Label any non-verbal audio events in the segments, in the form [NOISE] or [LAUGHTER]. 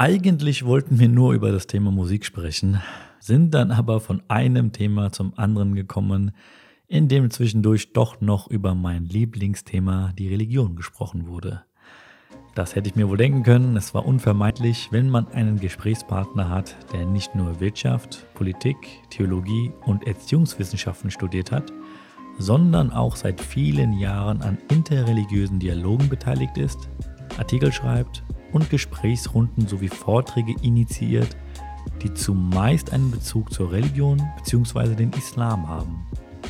Eigentlich wollten wir nur über das Thema Musik sprechen, sind dann aber von einem Thema zum anderen gekommen, in dem zwischendurch doch noch über mein Lieblingsthema, die Religion, gesprochen wurde. Das hätte ich mir wohl denken können, es war unvermeidlich, wenn man einen Gesprächspartner hat, der nicht nur Wirtschaft, Politik, Theologie und Erziehungswissenschaften studiert hat, sondern auch seit vielen Jahren an interreligiösen Dialogen beteiligt ist, Artikel schreibt und Gesprächsrunden sowie Vorträge initiiert, die zumeist einen Bezug zur Religion bzw. den Islam haben.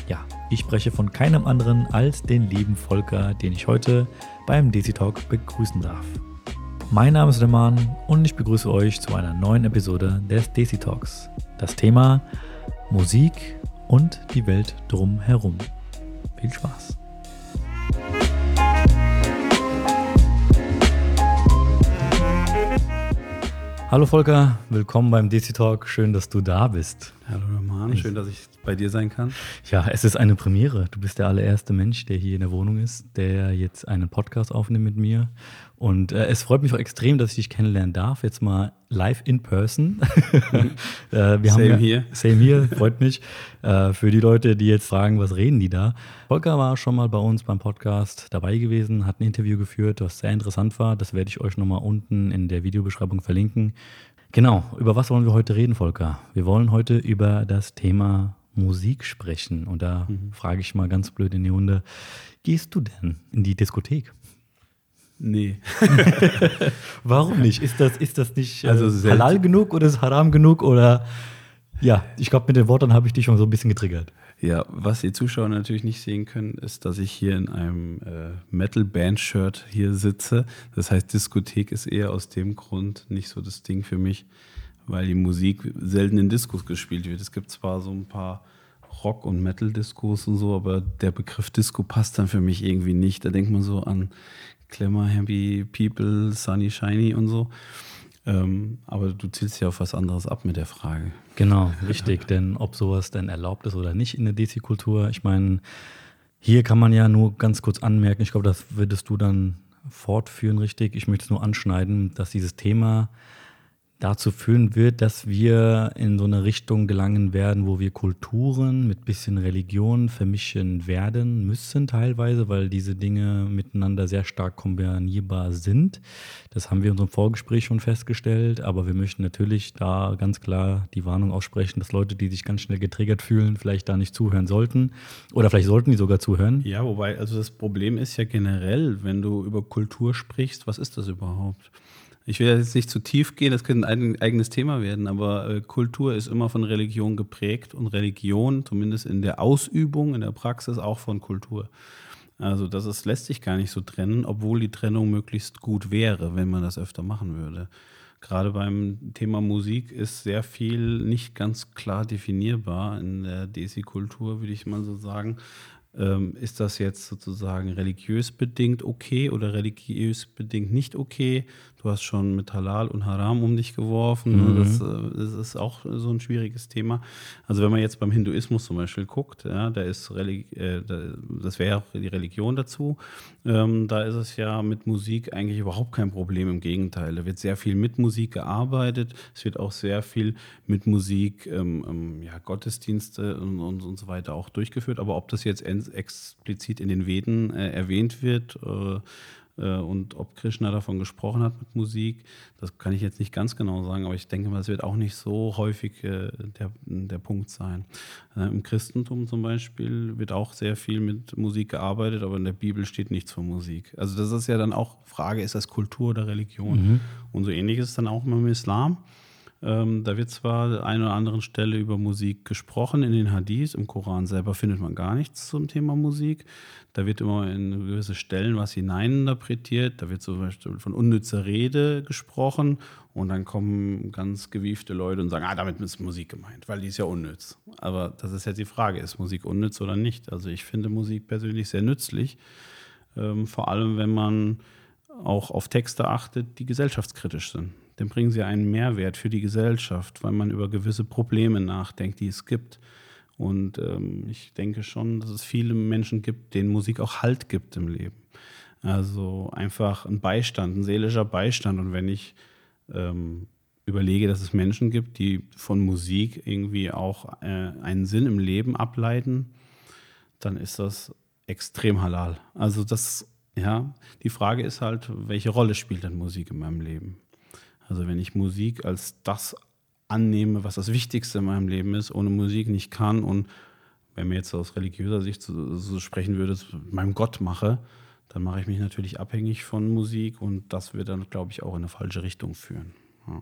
Ja, ich spreche von keinem anderen als den lieben Volker, den ich heute beim Desi Talk begrüßen darf. Mein Name ist Reman und ich begrüße euch zu einer neuen Episode des Desi Talks. Das Thema Musik und die Welt drumherum. Viel Spaß! Hallo Volker, willkommen beim DC Talk. Schön, dass du da bist. Hallo Roman, schön, dass ich bei dir sein kann. Ja, es ist eine Premiere. Du bist der allererste Mensch, der hier in der Wohnung ist, der jetzt einen Podcast aufnimmt mit mir. Und äh, es freut mich auch extrem, dass ich dich kennenlernen darf. Jetzt mal live in person. [LAUGHS] äh, wir same hier. Same hier, freut mich. Äh, für die Leute, die jetzt fragen, was reden die da? Volker war schon mal bei uns beim Podcast dabei gewesen, hat ein Interview geführt, was sehr interessant war. Das werde ich euch nochmal unten in der Videobeschreibung verlinken. Genau, über was wollen wir heute reden, Volker? Wir wollen heute über das Thema Musik sprechen. Und da mhm. frage ich mal ganz blöd in die Runde, gehst du denn in die Diskothek? Nee. [LAUGHS] Warum nicht? Ist das, ist das nicht äh, also halal genug oder ist es haram genug? Oder ja, ich glaube, mit den Worten habe ich dich schon so ein bisschen getriggert. Ja, was die Zuschauer natürlich nicht sehen können, ist, dass ich hier in einem äh, Metal-Band-Shirt hier sitze. Das heißt, Diskothek ist eher aus dem Grund nicht so das Ding für mich, weil die Musik selten in Diskos gespielt wird. Es gibt zwar so ein paar Rock- und Metal-Diskos und so, aber der Begriff Disco passt dann für mich irgendwie nicht. Da denkt man so an Glamour, Happy People, Sunny, Shiny und so. Ähm, aber du zielst ja auf was anderes ab mit der Frage. Genau, richtig. denn ob sowas denn erlaubt ist oder nicht in der DC-Kultur, ich meine, hier kann man ja nur ganz kurz anmerken, ich glaube, das würdest du dann fortführen, richtig. Ich möchte es nur anschneiden, dass dieses Thema dazu führen wird, dass wir in so eine Richtung gelangen werden, wo wir Kulturen mit bisschen Religion vermischen werden müssen teilweise, weil diese Dinge miteinander sehr stark kombinierbar sind. Das haben wir in unserem Vorgespräch schon festgestellt, aber wir möchten natürlich da ganz klar die Warnung aussprechen, dass Leute, die sich ganz schnell getriggert fühlen, vielleicht da nicht zuhören sollten oder vielleicht sollten die sogar zuhören. Ja, wobei, also das Problem ist ja generell, wenn du über Kultur sprichst, was ist das überhaupt? Ich will jetzt nicht zu tief gehen, das könnte ein eigenes Thema werden, aber äh, Kultur ist immer von Religion geprägt und Religion, zumindest in der Ausübung, in der Praxis, auch von Kultur. Also das ist, lässt sich gar nicht so trennen, obwohl die Trennung möglichst gut wäre, wenn man das öfter machen würde. Gerade beim Thema Musik ist sehr viel nicht ganz klar definierbar in der Desi-Kultur, würde ich mal so sagen. Ähm, ist das jetzt sozusagen religiös bedingt okay oder religiös bedingt nicht okay? Du hast schon mit Halal und Haram um dich geworfen. Ne? Mhm. Das, äh, das, ist auch so ein schwieriges Thema. Also wenn man jetzt beim Hinduismus zum Beispiel guckt, ja, da ist Religi äh, das wäre auch die Religion dazu. Ähm, da ist es ja mit Musik eigentlich überhaupt kein Problem. Im Gegenteil, da wird sehr viel mit Musik gearbeitet. Es wird auch sehr viel mit Musik, ähm, ähm, ja, Gottesdienste und, und, und, so weiter auch durchgeführt. Aber ob das jetzt explizit in den Veden äh, erwähnt wird, äh, äh, und ob Krishna davon gesprochen hat mit Musik, das kann ich jetzt nicht ganz genau sagen, aber ich denke mal, es wird auch nicht so häufig äh, der, der Punkt sein. Äh, Im Christentum zum Beispiel wird auch sehr viel mit Musik gearbeitet, aber in der Bibel steht nichts von Musik. Also das ist ja dann auch Frage, ist das Kultur oder Religion? Mhm. Und so ähnlich ist es dann auch im Islam. Ähm, da wird zwar an einer oder anderen Stelle über Musik gesprochen in den Hadiths, im Koran selber findet man gar nichts zum Thema Musik. Da wird immer in gewisse Stellen was hineininterpretiert. Da wird zum Beispiel von unnützer Rede gesprochen und dann kommen ganz gewiefte Leute und sagen, ah, damit ist Musik gemeint, weil die ist ja unnütz. Aber das ist jetzt die Frage, ist Musik unnütz oder nicht? Also ich finde Musik persönlich sehr nützlich, ähm, vor allem wenn man auch auf Texte achtet, die gesellschaftskritisch sind dann bringen sie einen Mehrwert für die Gesellschaft, weil man über gewisse Probleme nachdenkt, die es gibt. Und ähm, ich denke schon, dass es viele Menschen gibt, denen Musik auch Halt gibt im Leben. Also einfach ein Beistand, ein seelischer Beistand. Und wenn ich ähm, überlege, dass es Menschen gibt, die von Musik irgendwie auch äh, einen Sinn im Leben ableiten, dann ist das extrem halal. Also das, ja, die Frage ist halt, welche Rolle spielt denn Musik in meinem Leben? Also wenn ich Musik als das annehme, was das Wichtigste in meinem Leben ist, ohne Musik nicht kann und wenn mir jetzt aus religiöser Sicht so, so sprechen würde, meinem Gott mache, dann mache ich mich natürlich abhängig von Musik und das wird dann, glaube ich, auch in eine falsche Richtung führen. Ja.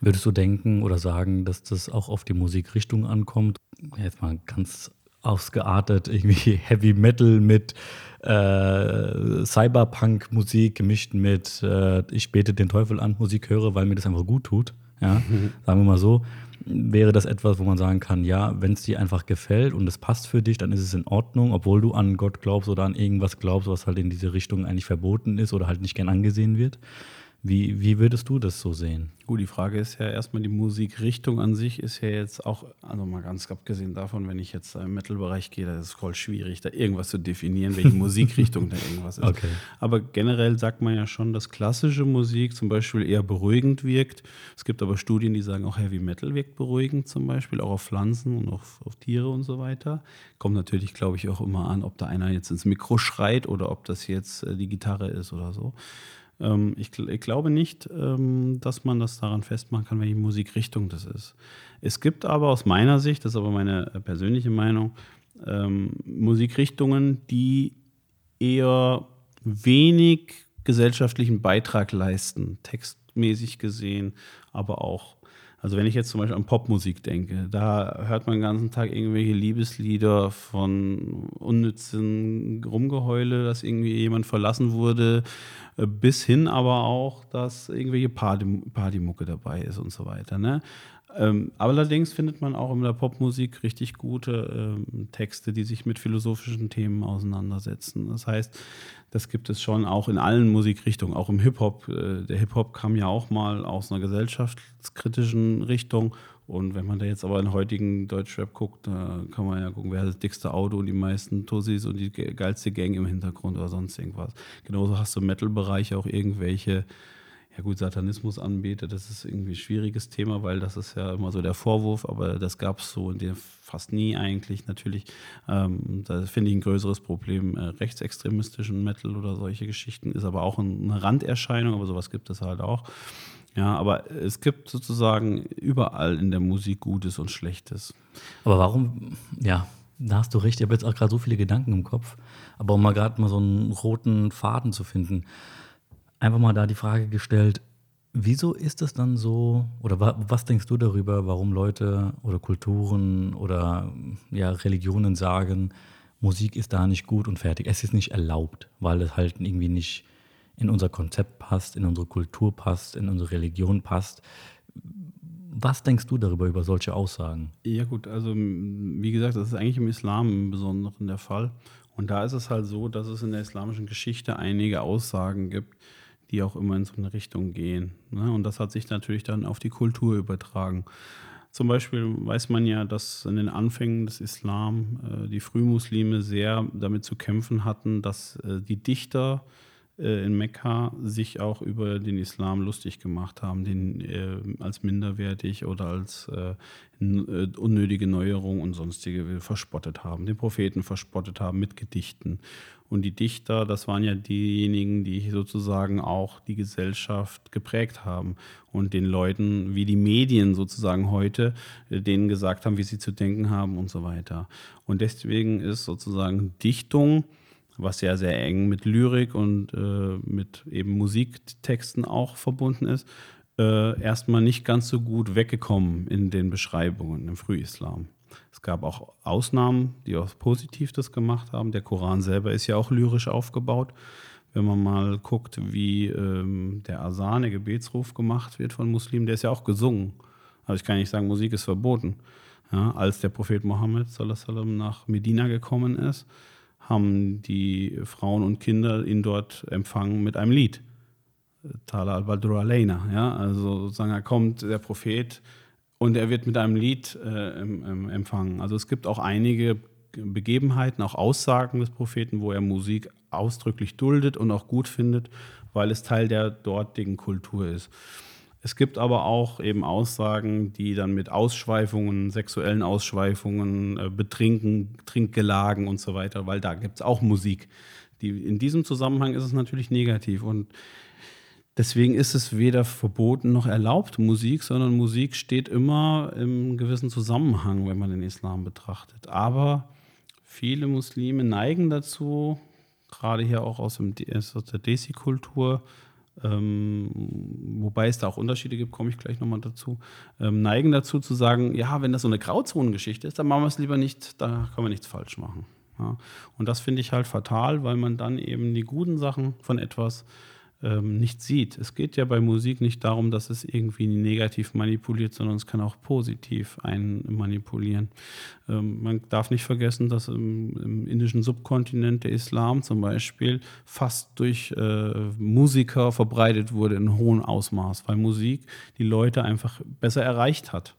Würdest du denken oder sagen, dass das auch auf die Musikrichtung ankommt? Jetzt mal ganz ausgeartet, irgendwie [LAUGHS] Heavy Metal mit äh, Cyberpunk-Musik gemischt mit äh, Ich bete den Teufel an Musik höre, weil mir das einfach gut tut. Ja, mhm. sagen wir mal so. Wäre das etwas, wo man sagen kann, ja, wenn es dir einfach gefällt und es passt für dich, dann ist es in Ordnung, obwohl du an Gott glaubst oder an irgendwas glaubst, was halt in diese Richtung eigentlich verboten ist oder halt nicht gern angesehen wird? Wie, wie würdest du das so sehen? Gut, die Frage ist ja erstmal, die Musikrichtung an sich ist ja jetzt auch, also mal ganz abgesehen davon, wenn ich jetzt im Metal-Bereich gehe, da ist es voll schwierig, da irgendwas zu definieren, welche [LAUGHS] Musikrichtung da irgendwas ist. Okay. Aber generell sagt man ja schon, dass klassische Musik zum Beispiel eher beruhigend wirkt. Es gibt aber Studien, die sagen, auch Heavy Metal wirkt beruhigend zum Beispiel, auch auf Pflanzen und auf, auf Tiere und so weiter. Kommt natürlich, glaube ich, auch immer an, ob da einer jetzt ins Mikro schreit oder ob das jetzt äh, die Gitarre ist oder so. Ähm, ich, ich, glaube nicht, ähm, dass man das daran festmachen kann, welche Musikrichtung das ist. Es gibt aber aus meiner Sicht, das ist aber meine persönliche Meinung, ähm, Musikrichtungen, die eher wenig gesellschaftlichen Beitrag leisten, textmäßig gesehen, aber auch also wenn ich jetzt zum Beispiel an Popmusik denke, da hört man den ganzen Tag irgendwelche Liebeslieder von unnützen Rumgeheule, dass irgendwie jemand verlassen wurde, äh, bis hin aber auch, dass irgendwelche Party, Partymucke dabei ist und so weiter. Ne? Ähm, allerdings findet man auch in der Popmusik richtig gute ähm, Texte, die sich mit philosophischen Themen auseinandersetzen. Das heißt, das gibt es schon auch in allen Musikrichtungen, auch im Hip-Hop. Äh, der Hip-Hop kam ja auch mal aus einer gesellschaftskritischen Richtung. Und wenn man da jetzt aber in heutigen Deutschrap guckt, da kann man ja gucken, wer hat das dickste Auto und die meisten Tussis und die geilste Gang im Hintergrund oder sonst irgendwas. Genauso hast du im Metal-Bereich auch irgendwelche ja gut, Satanismus anbetet, das ist irgendwie ein schwieriges Thema, weil das ist ja immer so der Vorwurf, aber das gab es so in dem fast nie eigentlich. Natürlich, ähm, da finde ich ein größeres Problem, äh, rechtsextremistischen Metal oder solche Geschichten, ist aber auch eine Randerscheinung, aber sowas gibt es halt auch. Ja, aber es gibt sozusagen überall in der Musik Gutes und Schlechtes. Aber warum, ja, da hast du recht, ich habe jetzt auch gerade so viele Gedanken im Kopf, aber um mal gerade mal so einen roten Faden zu finden einfach mal da die Frage gestellt, wieso ist es dann so, oder wa was denkst du darüber, warum Leute oder Kulturen oder ja, Religionen sagen, Musik ist da nicht gut und fertig. Es ist nicht erlaubt, weil es halt irgendwie nicht in unser Konzept passt, in unsere Kultur passt, in unsere Religion passt. Was denkst du darüber, über solche Aussagen? Ja gut, also wie gesagt, das ist eigentlich im Islam im Besonderen der Fall. Und da ist es halt so, dass es in der islamischen Geschichte einige Aussagen gibt, die auch immer in so eine Richtung gehen. Ne? Und das hat sich natürlich dann auf die Kultur übertragen. Zum Beispiel weiß man ja, dass in den Anfängen des Islam äh, die Frühmuslime sehr damit zu kämpfen hatten, dass äh, die Dichter äh, in Mekka sich auch über den Islam lustig gemacht haben, den äh, als minderwertig oder als äh, äh, unnötige Neuerung und sonstige verspottet haben, den Propheten verspottet haben mit Gedichten. Und die Dichter, das waren ja diejenigen, die sozusagen auch die Gesellschaft geprägt haben und den Leuten, wie die Medien sozusagen heute, äh, denen gesagt haben, wie sie zu denken haben und so weiter. Und deswegen ist sozusagen Dichtung, was ja sehr eng mit Lyrik und äh, mit eben Musiktexten auch verbunden ist, äh, erstmal nicht ganz so gut weggekommen in den Beschreibungen im Frühislam. Es gab auch Ausnahmen, die auch positiv das gemacht haben. Der Koran selber ist ja auch lyrisch aufgebaut. Wenn man mal guckt, wie ähm, der Asan, der Gebetsruf gemacht wird von Muslimen, der ist ja auch gesungen. Also ich kann nicht sagen, Musik ist verboten. Ja, als der Prophet Mohammed nach Medina gekommen ist, haben die Frauen und Kinder ihn dort empfangen mit einem Lied. Tala al-Badru alayna. Ja, also sozusagen, er kommt, der Prophet, und er wird mit einem Lied äh, empfangen. Also es gibt auch einige Begebenheiten, auch Aussagen des Propheten, wo er Musik ausdrücklich duldet und auch gut findet, weil es Teil der dortigen Kultur ist. Es gibt aber auch eben Aussagen, die dann mit Ausschweifungen, sexuellen Ausschweifungen, äh, Betrinken, Trinkgelagen und so weiter, weil da gibt es auch Musik. Die, in diesem Zusammenhang ist es natürlich negativ. Und deswegen ist es weder verboten noch erlaubt, Musik, sondern Musik steht immer im gewissen Zusammenhang, wenn man den Islam betrachtet. Aber viele Muslime neigen dazu, gerade hier auch aus, dem, aus der Desi-Kultur, ähm, wobei es da auch Unterschiede gibt, komme ich gleich nochmal dazu, ähm, neigen dazu zu sagen, ja, wenn das so eine Grauzonengeschichte ist, dann machen wir es lieber nicht, da kann man nichts falsch machen. Ja. Und das finde ich halt fatal, weil man dann eben die guten Sachen von etwas ähm, nicht sieht. Es geht ja bei Musik nicht darum, dass es irgendwie negativ manipuliert, sondern es kann auch positiv einen manipulieren. Ähm, man darf nicht vergessen, dass im, im, indischen Subkontinent der Islam zum Beispiel fast durch äh, Musiker verbreitet wurde in hohem Ausmaß, weil Musik die Leute einfach besser erreicht hat.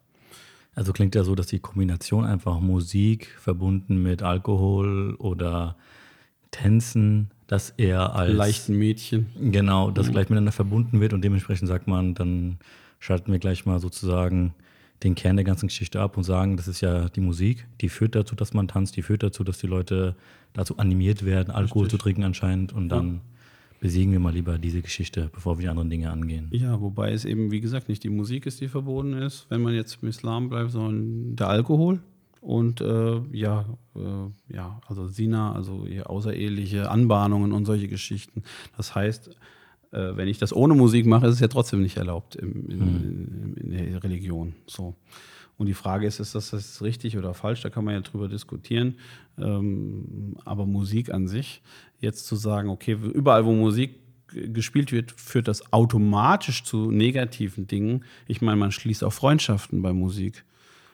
Also klingt ja so, dass die Kombination einfach Musik verbunden mit Alkohol oder Tänzen dass er als leichten Mädchen. Genau, das mhm. gleich miteinander verbunden wird und dementsprechend sagt man, dann schalten wir gleich mal sozusagen den Kern der ganzen Geschichte ab und sagen, das ist ja die Musik, die führt dazu, dass man tanzt, die führt dazu, dass die Leute dazu animiert werden, Alkohol Richtig. zu trinken anscheinend und dann ja. besiegen wir mal lieber diese Geschichte, bevor wir die anderen Dinge angehen. Ja, wobei es eben, wie gesagt, nicht die Musik ist, die verboten ist, wenn man jetzt im Islam bleibt, sondern der Alkohol. Und äh, ja, äh, ja, also Sina, also außereheliche Anbahnungen und solche Geschichten. Das heißt, äh, wenn ich das ohne Musik mache, ist es ja trotzdem nicht erlaubt im, in, hm. in, in, der Religion. So. Und die Frage ist, ist das, das richtig oder falsch? Da kann man ja drüber diskutieren. Ähm, aber Musik an sich, jetzt zu sagen, okay, überall, wo Musik gespielt wird, führt das automatisch zu negativen Dingen. Ich meine, man schließt auch Freundschaften bei Musik.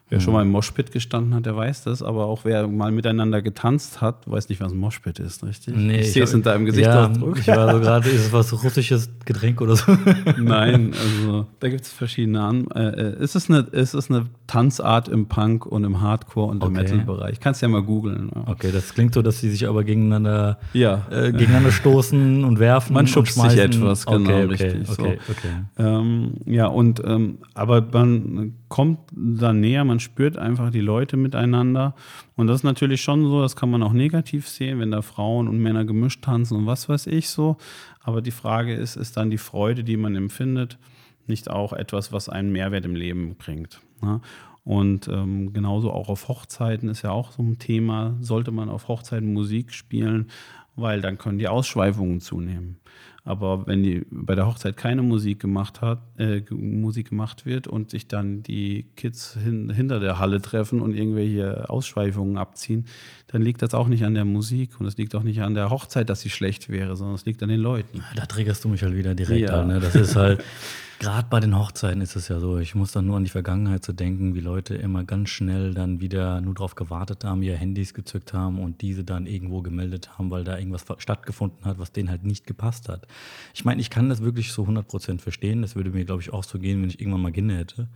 Wer schon mal im Moshpit gestanden hat, der weiß das, aber auch wer mal miteinander getanzt hat, weiß nicht, was ein Moshpit ist, richtig? Nee, ich sehe es in deinem Gesichtsausdruck. Ja, ich war so gerade, ist es was russisches Getränk oder so? [LAUGHS] Nein, also da gibt es verschiedene An äh, äh, es, ist eine, es ist eine Tanzart im Punk und im Hardcore und im okay. Metal-Bereich. Kannst ja mal googeln. Ja. Okay, das klingt so, dass sie sich aber gegeneinander, ja. äh, gegeneinander stoßen und werfen. Man schubst sich etwas, genau, okay, okay, richtig. Okay, so. okay. Ähm, ja, und ähm, aber man kommt da näher, man spürt einfach die Leute miteinander. Und das ist natürlich schon so, das kann man auch negativ sehen, wenn da Frauen und Männer gemischt tanzen und was weiß ich so. Aber die Frage ist, ist dann die Freude, die man empfindet, nicht auch etwas, was einen Mehrwert im Leben bringt? Ne? Und ähm, genauso auch auf Hochzeiten ist ja auch so ein Thema, sollte man auf Hochzeiten Musik spielen, weil dann können die Ausschweifungen zunehmen. Aber wenn die bei der Hochzeit keine Musik gemacht hat, äh, Musik gemacht wird und sich dann die Kids hin, hinter der Halle treffen und irgendwelche Ausschweifungen abziehen, dann liegt das auch nicht an der Musik und es liegt auch nicht an der Hochzeit, dass sie schlecht wäre, sondern es liegt an den Leuten. Da triggerst du mich halt wieder direkt ja. an. Ne? Das ist halt, [LAUGHS] Gerade bei den Hochzeiten ist es ja so, ich muss dann nur an die Vergangenheit zu denken, wie Leute immer ganz schnell dann wieder nur darauf gewartet haben, ihre Handys gezückt haben und diese dann irgendwo gemeldet haben, weil da irgendwas stattgefunden hat, was denen halt nicht gepasst hat. Ich meine, ich kann das wirklich so 100% verstehen. Das würde mir, glaube ich, auch so gehen, wenn ich irgendwann mal Kinder hätte.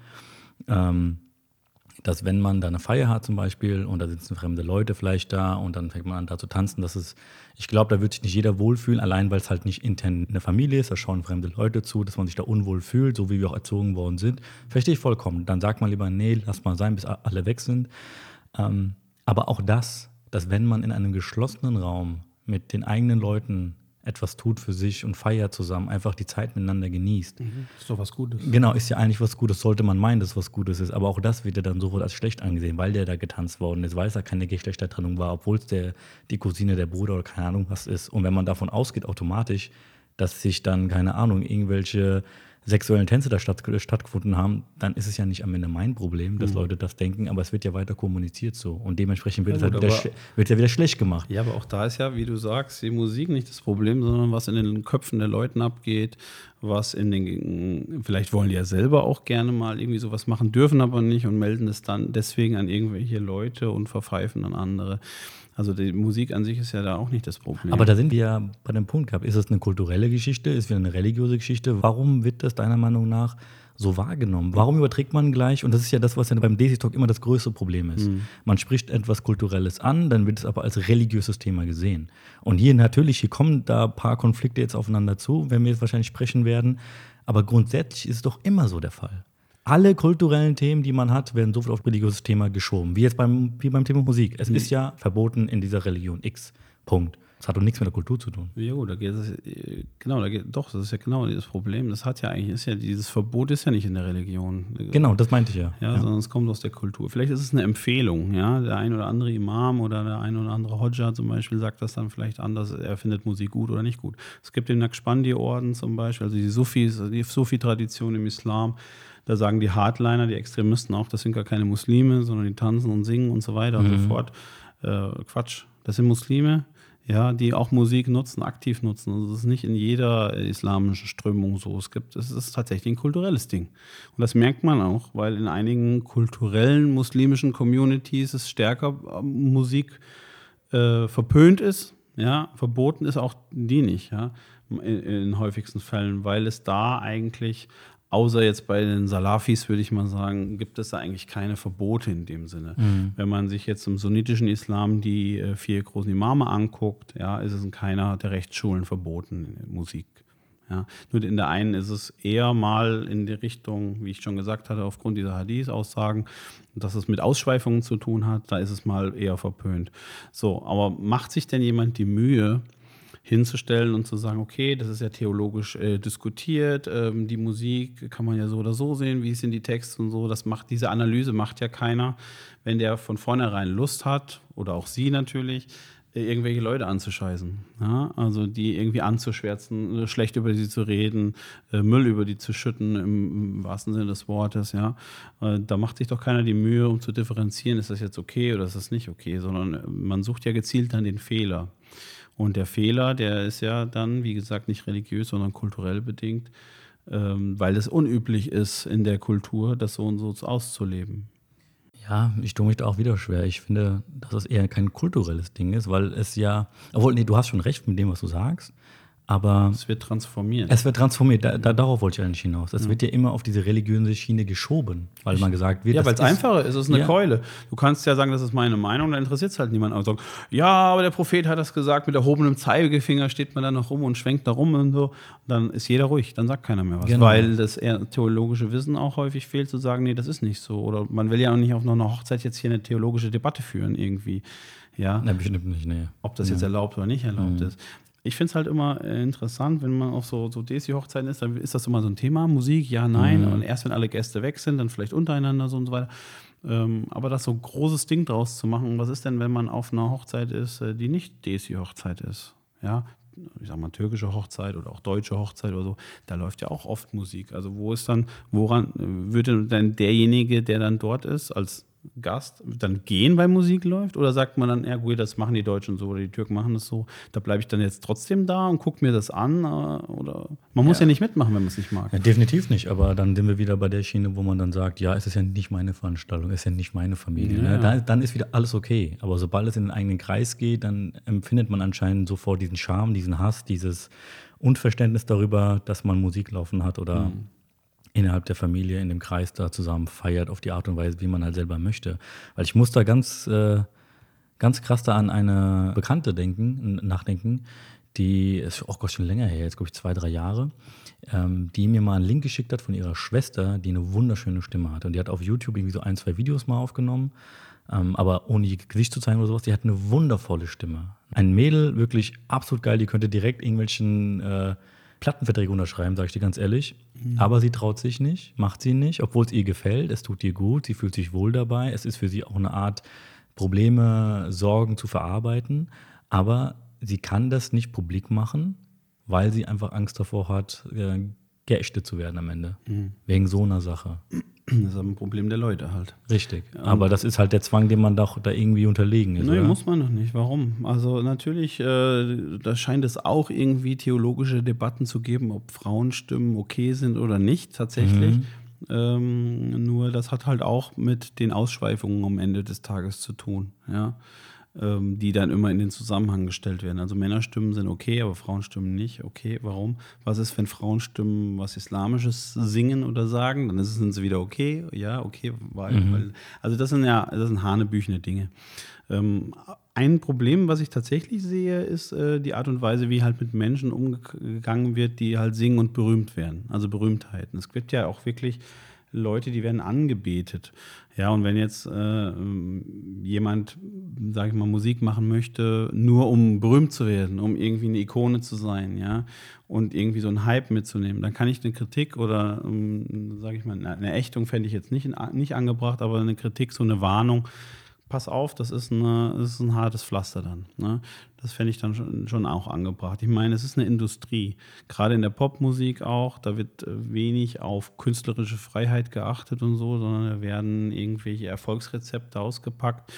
Ähm, dass wenn man da eine Feier hat zum Beispiel und da sitzen fremde Leute vielleicht da und dann fängt man an da zu tanzen, dass es, ich glaube, da wird sich nicht jeder wohlfühlen, allein weil es halt nicht intern eine Familie ist, da schauen fremde Leute zu, dass man sich da unwohl fühlt, so wie wir auch erzogen worden sind. Verstehe ich vollkommen. Dann sagt man lieber, nee, lass mal sein, bis alle weg sind. Ähm, aber auch das, dass wenn man in einem geschlossenen Raum mit den eigenen Leuten etwas tut für sich und feiert zusammen, einfach die Zeit miteinander genießt. Mhm. Ist doch was Gutes. Genau, ist ja eigentlich was Gutes, sollte man meinen, dass was Gutes ist. Aber auch das wird ja dann sofort als schlecht angesehen, weil der da getanzt worden ist, weil es da keine Geschlechtertrennung war, obwohl es der, die Cousine, der Bruder oder keine Ahnung was ist. Und wenn man davon ausgeht, automatisch, dass sich dann, keine Ahnung, irgendwelche sexuellen Tänze da statt, stattgefunden haben, dann ist es ja nicht am Ende mein Problem, dass mhm. Leute das denken, aber es wird ja weiter kommuniziert so. Und dementsprechend wird, ja, es halt wieder, wird ja wieder schlecht gemacht. Ja, aber auch da ist ja, wie du sagst, die Musik nicht das Problem, sondern was in den Köpfen der Leuten abgeht, was in den, vielleicht wollen die ja selber auch gerne mal irgendwie sowas machen, dürfen aber nicht und melden es dann deswegen an irgendwelche Leute und verpfeifen an andere. Also die Musik an sich ist ja da auch nicht das Problem. Aber da sind wir ja bei dem Punkt gehabt. Ist es eine kulturelle Geschichte? Ist es eine religiöse Geschichte? Warum wird das deiner Meinung nach so wahrgenommen? Warum überträgt man gleich, und das ist ja das, was ja beim Desi Talk immer das größte Problem ist. Mhm. Man spricht etwas Kulturelles an, dann wird es aber als religiöses Thema gesehen. Und hier natürlich, hier kommen da ein paar Konflikte jetzt aufeinander zu, wenn wir jetzt wahrscheinlich sprechen werden. Aber grundsätzlich ist es doch immer so der Fall. Alle kulturellen Themen, die man hat, werden sofort auf religiöses Thema geschoben. Wie jetzt beim, wie beim Thema Musik. Es mhm. ist ja verboten in dieser Religion X. Punkt. Das hat doch nichts mit der Kultur zu tun. Jo, da geht es, genau, da geht, doch, das ist ja genau das Problem. Das hat ja eigentlich, ist ja, dieses Verbot ist ja nicht in der Religion. Genau, das meinte ich ja. Ja, ja. sondern es kommt aus der Kultur. Vielleicht ist es eine Empfehlung, ja. Der ein oder andere Imam oder der ein oder andere Hodja zum Beispiel sagt das dann vielleicht anders, er findet Musik gut oder nicht gut. Es gibt den Naqshbandi-Orden zum Beispiel, also die Sufis, die Sufi-Tradition im Islam. Da sagen die Hardliner, die Extremisten auch, das sind gar keine Muslime, sondern die tanzen und singen und so weiter mhm. und so mhm. fort. Äh, Quatsch, das sind Muslime, ja, die auch Musik nutzen, aktiv nutzen. Also das ist nicht in jeder islamischen Strömung so. Es gibt, es ist tatsächlich ein kulturelles Ding. Und das merkt man auch, weil in einigen kulturellen muslimischen Communities es stärker ähm, Musik äh, verpönt ist. Ja, verboten ist auch die nicht, ja, in, in häufigsten Fällen, weil es da eigentlich Außer jetzt bei den Salafis, würde ich mal sagen, gibt es da eigentlich keine Verbote in dem Sinne. Mhm. Wenn man sich jetzt im sunnitischen Islam die äh, vier großen Imame anguckt, ja, ist es in keiner der Rechtsschulen verboten, Musik. Ja. Nur in der einen ist es eher mal in die Richtung, wie ich schon gesagt hatte, aufgrund dieser Hadith-Aussagen, dass es mit Ausschweifungen zu tun hat, da ist es mal eher verpönt. So, aber macht sich denn jemand die Mühe, hinzustellen und zu sagen, okay, das ist ja theologisch äh, diskutiert, ähm, die Musik kann man ja so oder so sehen, wie sind die Texte und so. Das macht diese Analyse macht ja keiner, wenn der von vornherein Lust hat oder auch sie natürlich äh, irgendwelche Leute anzuscheißen. Ja? Also die irgendwie anzuschwärzen, äh, schlecht über sie zu reden, äh, Müll über die zu schütten, im, im wahrsten Sinne des Wortes. Ja? Da macht sich doch keiner die Mühe, um zu differenzieren, ist das jetzt okay oder ist das nicht okay, sondern man sucht ja gezielt dann den Fehler. Und der Fehler, der ist ja dann, wie gesagt, nicht religiös, sondern kulturell bedingt, ähm, weil es unüblich ist in der Kultur, das so und so auszuleben. Ja, ich tue mich da auch wieder schwer. Ich finde, dass es eher kein kulturelles Ding ist, weil es ja, obwohl, nee, du hast schon recht mit dem, was du sagst. Aber es wird transformiert. Es wird transformiert. Da, da, darauf wollte ich eigentlich hinaus. Es ja. wird ja immer auf diese religiöse Schiene geschoben, weil man gesagt wird. Ja, weil es einfacher ist. Es ist eine ja. Keule. Du kannst ja sagen, das ist meine Meinung, dann interessiert es halt niemand. Aber sagen, ja, aber der Prophet hat das gesagt, mit erhobenem Zeigefinger steht man da noch rum und schwenkt da rum und so. Dann ist jeder ruhig, dann sagt keiner mehr was. Genau. Weil das eher theologische Wissen auch häufig fehlt, zu sagen, nee, das ist nicht so. Oder man will ja auch nicht auf noch einer Hochzeit jetzt hier eine theologische Debatte führen, irgendwie. Ja. Na, bestimmt nicht, nee. Ob das ja. jetzt erlaubt oder nicht erlaubt mhm. ist ich finde es halt immer äh, interessant, wenn man auf so, so Desi-Hochzeiten ist, dann ist das immer so ein Thema, Musik, ja, nein. Mhm. Und erst wenn alle Gäste weg sind, dann vielleicht untereinander so und so weiter. Ähm, aber das so ein großes Ding draus zu machen, was ist denn, wenn man auf einer Hochzeit ist, äh, die nicht Desi-Hochzeit ist? Ja, ich sag mal, türkische Hochzeit oder auch deutsche Hochzeit oder so, da läuft ja auch oft Musik. Also wo ist dann, woran äh, würde denn derjenige, der dann dort ist, als Gast dann gehen, weil Musik läuft? Oder sagt man dann, ja gut, das machen die Deutschen so oder die Türken machen das so, da bleibe ich dann jetzt trotzdem da und gucke mir das an? Äh, oder man muss ja, ja nicht mitmachen, wenn man es nicht mag. Ja, definitiv nicht, aber dann sind wir wieder bei der Schiene, wo man dann sagt, ja, es ist ja nicht meine Veranstaltung, es ist ja nicht meine Familie. Ne? Ja. Ne? Dann, dann, ist wieder alles okay. Aber sobald es in den eigenen Kreis geht, dann empfindet man anscheinend sofort diesen Charme, diesen Hass, dieses Unverständnis darüber, dass man Musik laufen hat oder mhm innerhalb der Familie in dem Kreis da zusammen feiert auf die Art und Weise, wie man halt selber möchte. Weil ich muss da ganz, äh, ganz krass da an eine Bekannte denken, nachdenken, die ist, oh Gott, schon länger her, jetzt glaube ich zwei, drei Jahre, ähm, die mir mal einen Link geschickt hat von ihrer Schwester, die eine wunderschöne Stimme hat. Und die hat auf YouTube irgendwie so ein, zwei Videos mal aufgenommen, ähm, aber ohne ihr Gesicht zu zeigen oder sowas. Die hat eine wundervolle Stimme. Ein Mädel, wirklich absolut geil, die könnte direkt irgendwelchen äh, Plattenverträge unterschreiben, sage ich dir ganz ehrlich. Mhm. Aber sie traut sich nicht, macht sie nicht, obwohl es ihr gefällt. Es tut ihr gut, sie fühlt sich wohl dabei. Es ist für sie auch eine Art, Probleme, Sorgen zu verarbeiten. Aber sie kann das nicht publik machen, weil sie einfach Angst davor hat, äh, geächtet zu werden am Ende. Mhm. Wegen so einer Sache. Das ist ein Problem der Leute halt. Richtig. Ja, Aber das ist halt der Zwang, den man doch da irgendwie unterlegen ist. Nein, oder? muss man doch nicht. Warum? Also natürlich, äh, da scheint es auch irgendwie theologische Debatten zu geben, ob Frauenstimmen okay sind oder nicht, tatsächlich. Mhm. Ähm, nur das hat halt auch mit den Ausschweifungen am Ende des Tages zu tun. Ja. Ähm, die dann immer in den Zusammenhang gestellt werden. Also Männerstimmen sind okay, aber Frauenstimmen nicht. Okay, warum? Was ist, wenn Frauenstimmen was Islamisches singen oder sagen? Dann sind sie wieder okay. Ja, okay, weil, mhm. weil also das sind ja, das sind hanebüchene Dinge. Ähm, ein Problem, was ich tatsächlich sehe, ist äh, die Art und Weise, wie halt mit Menschen umgegangen wird, die halt singen und berühmt werden. Also Berühmtheiten. Es gibt ja auch wirklich Leute, die werden angebetet. Ja, und wenn jetzt äh, jemand, sage ich mal, Musik machen möchte, nur um berühmt zu werden, um irgendwie eine Ikone zu sein, ja, und irgendwie so einen Hype mitzunehmen, dann kann ich eine Kritik oder, ähm, sage ich mal, eine Ächtung fände ich jetzt nicht, nicht angebracht, aber eine Kritik, so eine Warnung, pass auf, das ist, eine, das ist ein hartes Pflaster dann. Ne? Das fände ich dann schon, schon, auch angebracht. Ich meine, es ist eine Industrie, gerade in der Popmusik auch, da wird äh, wenig auf künstlerische Freiheit geachtet und so, sondern da werden irgendwelche Erfolgsrezepte ausgepackt.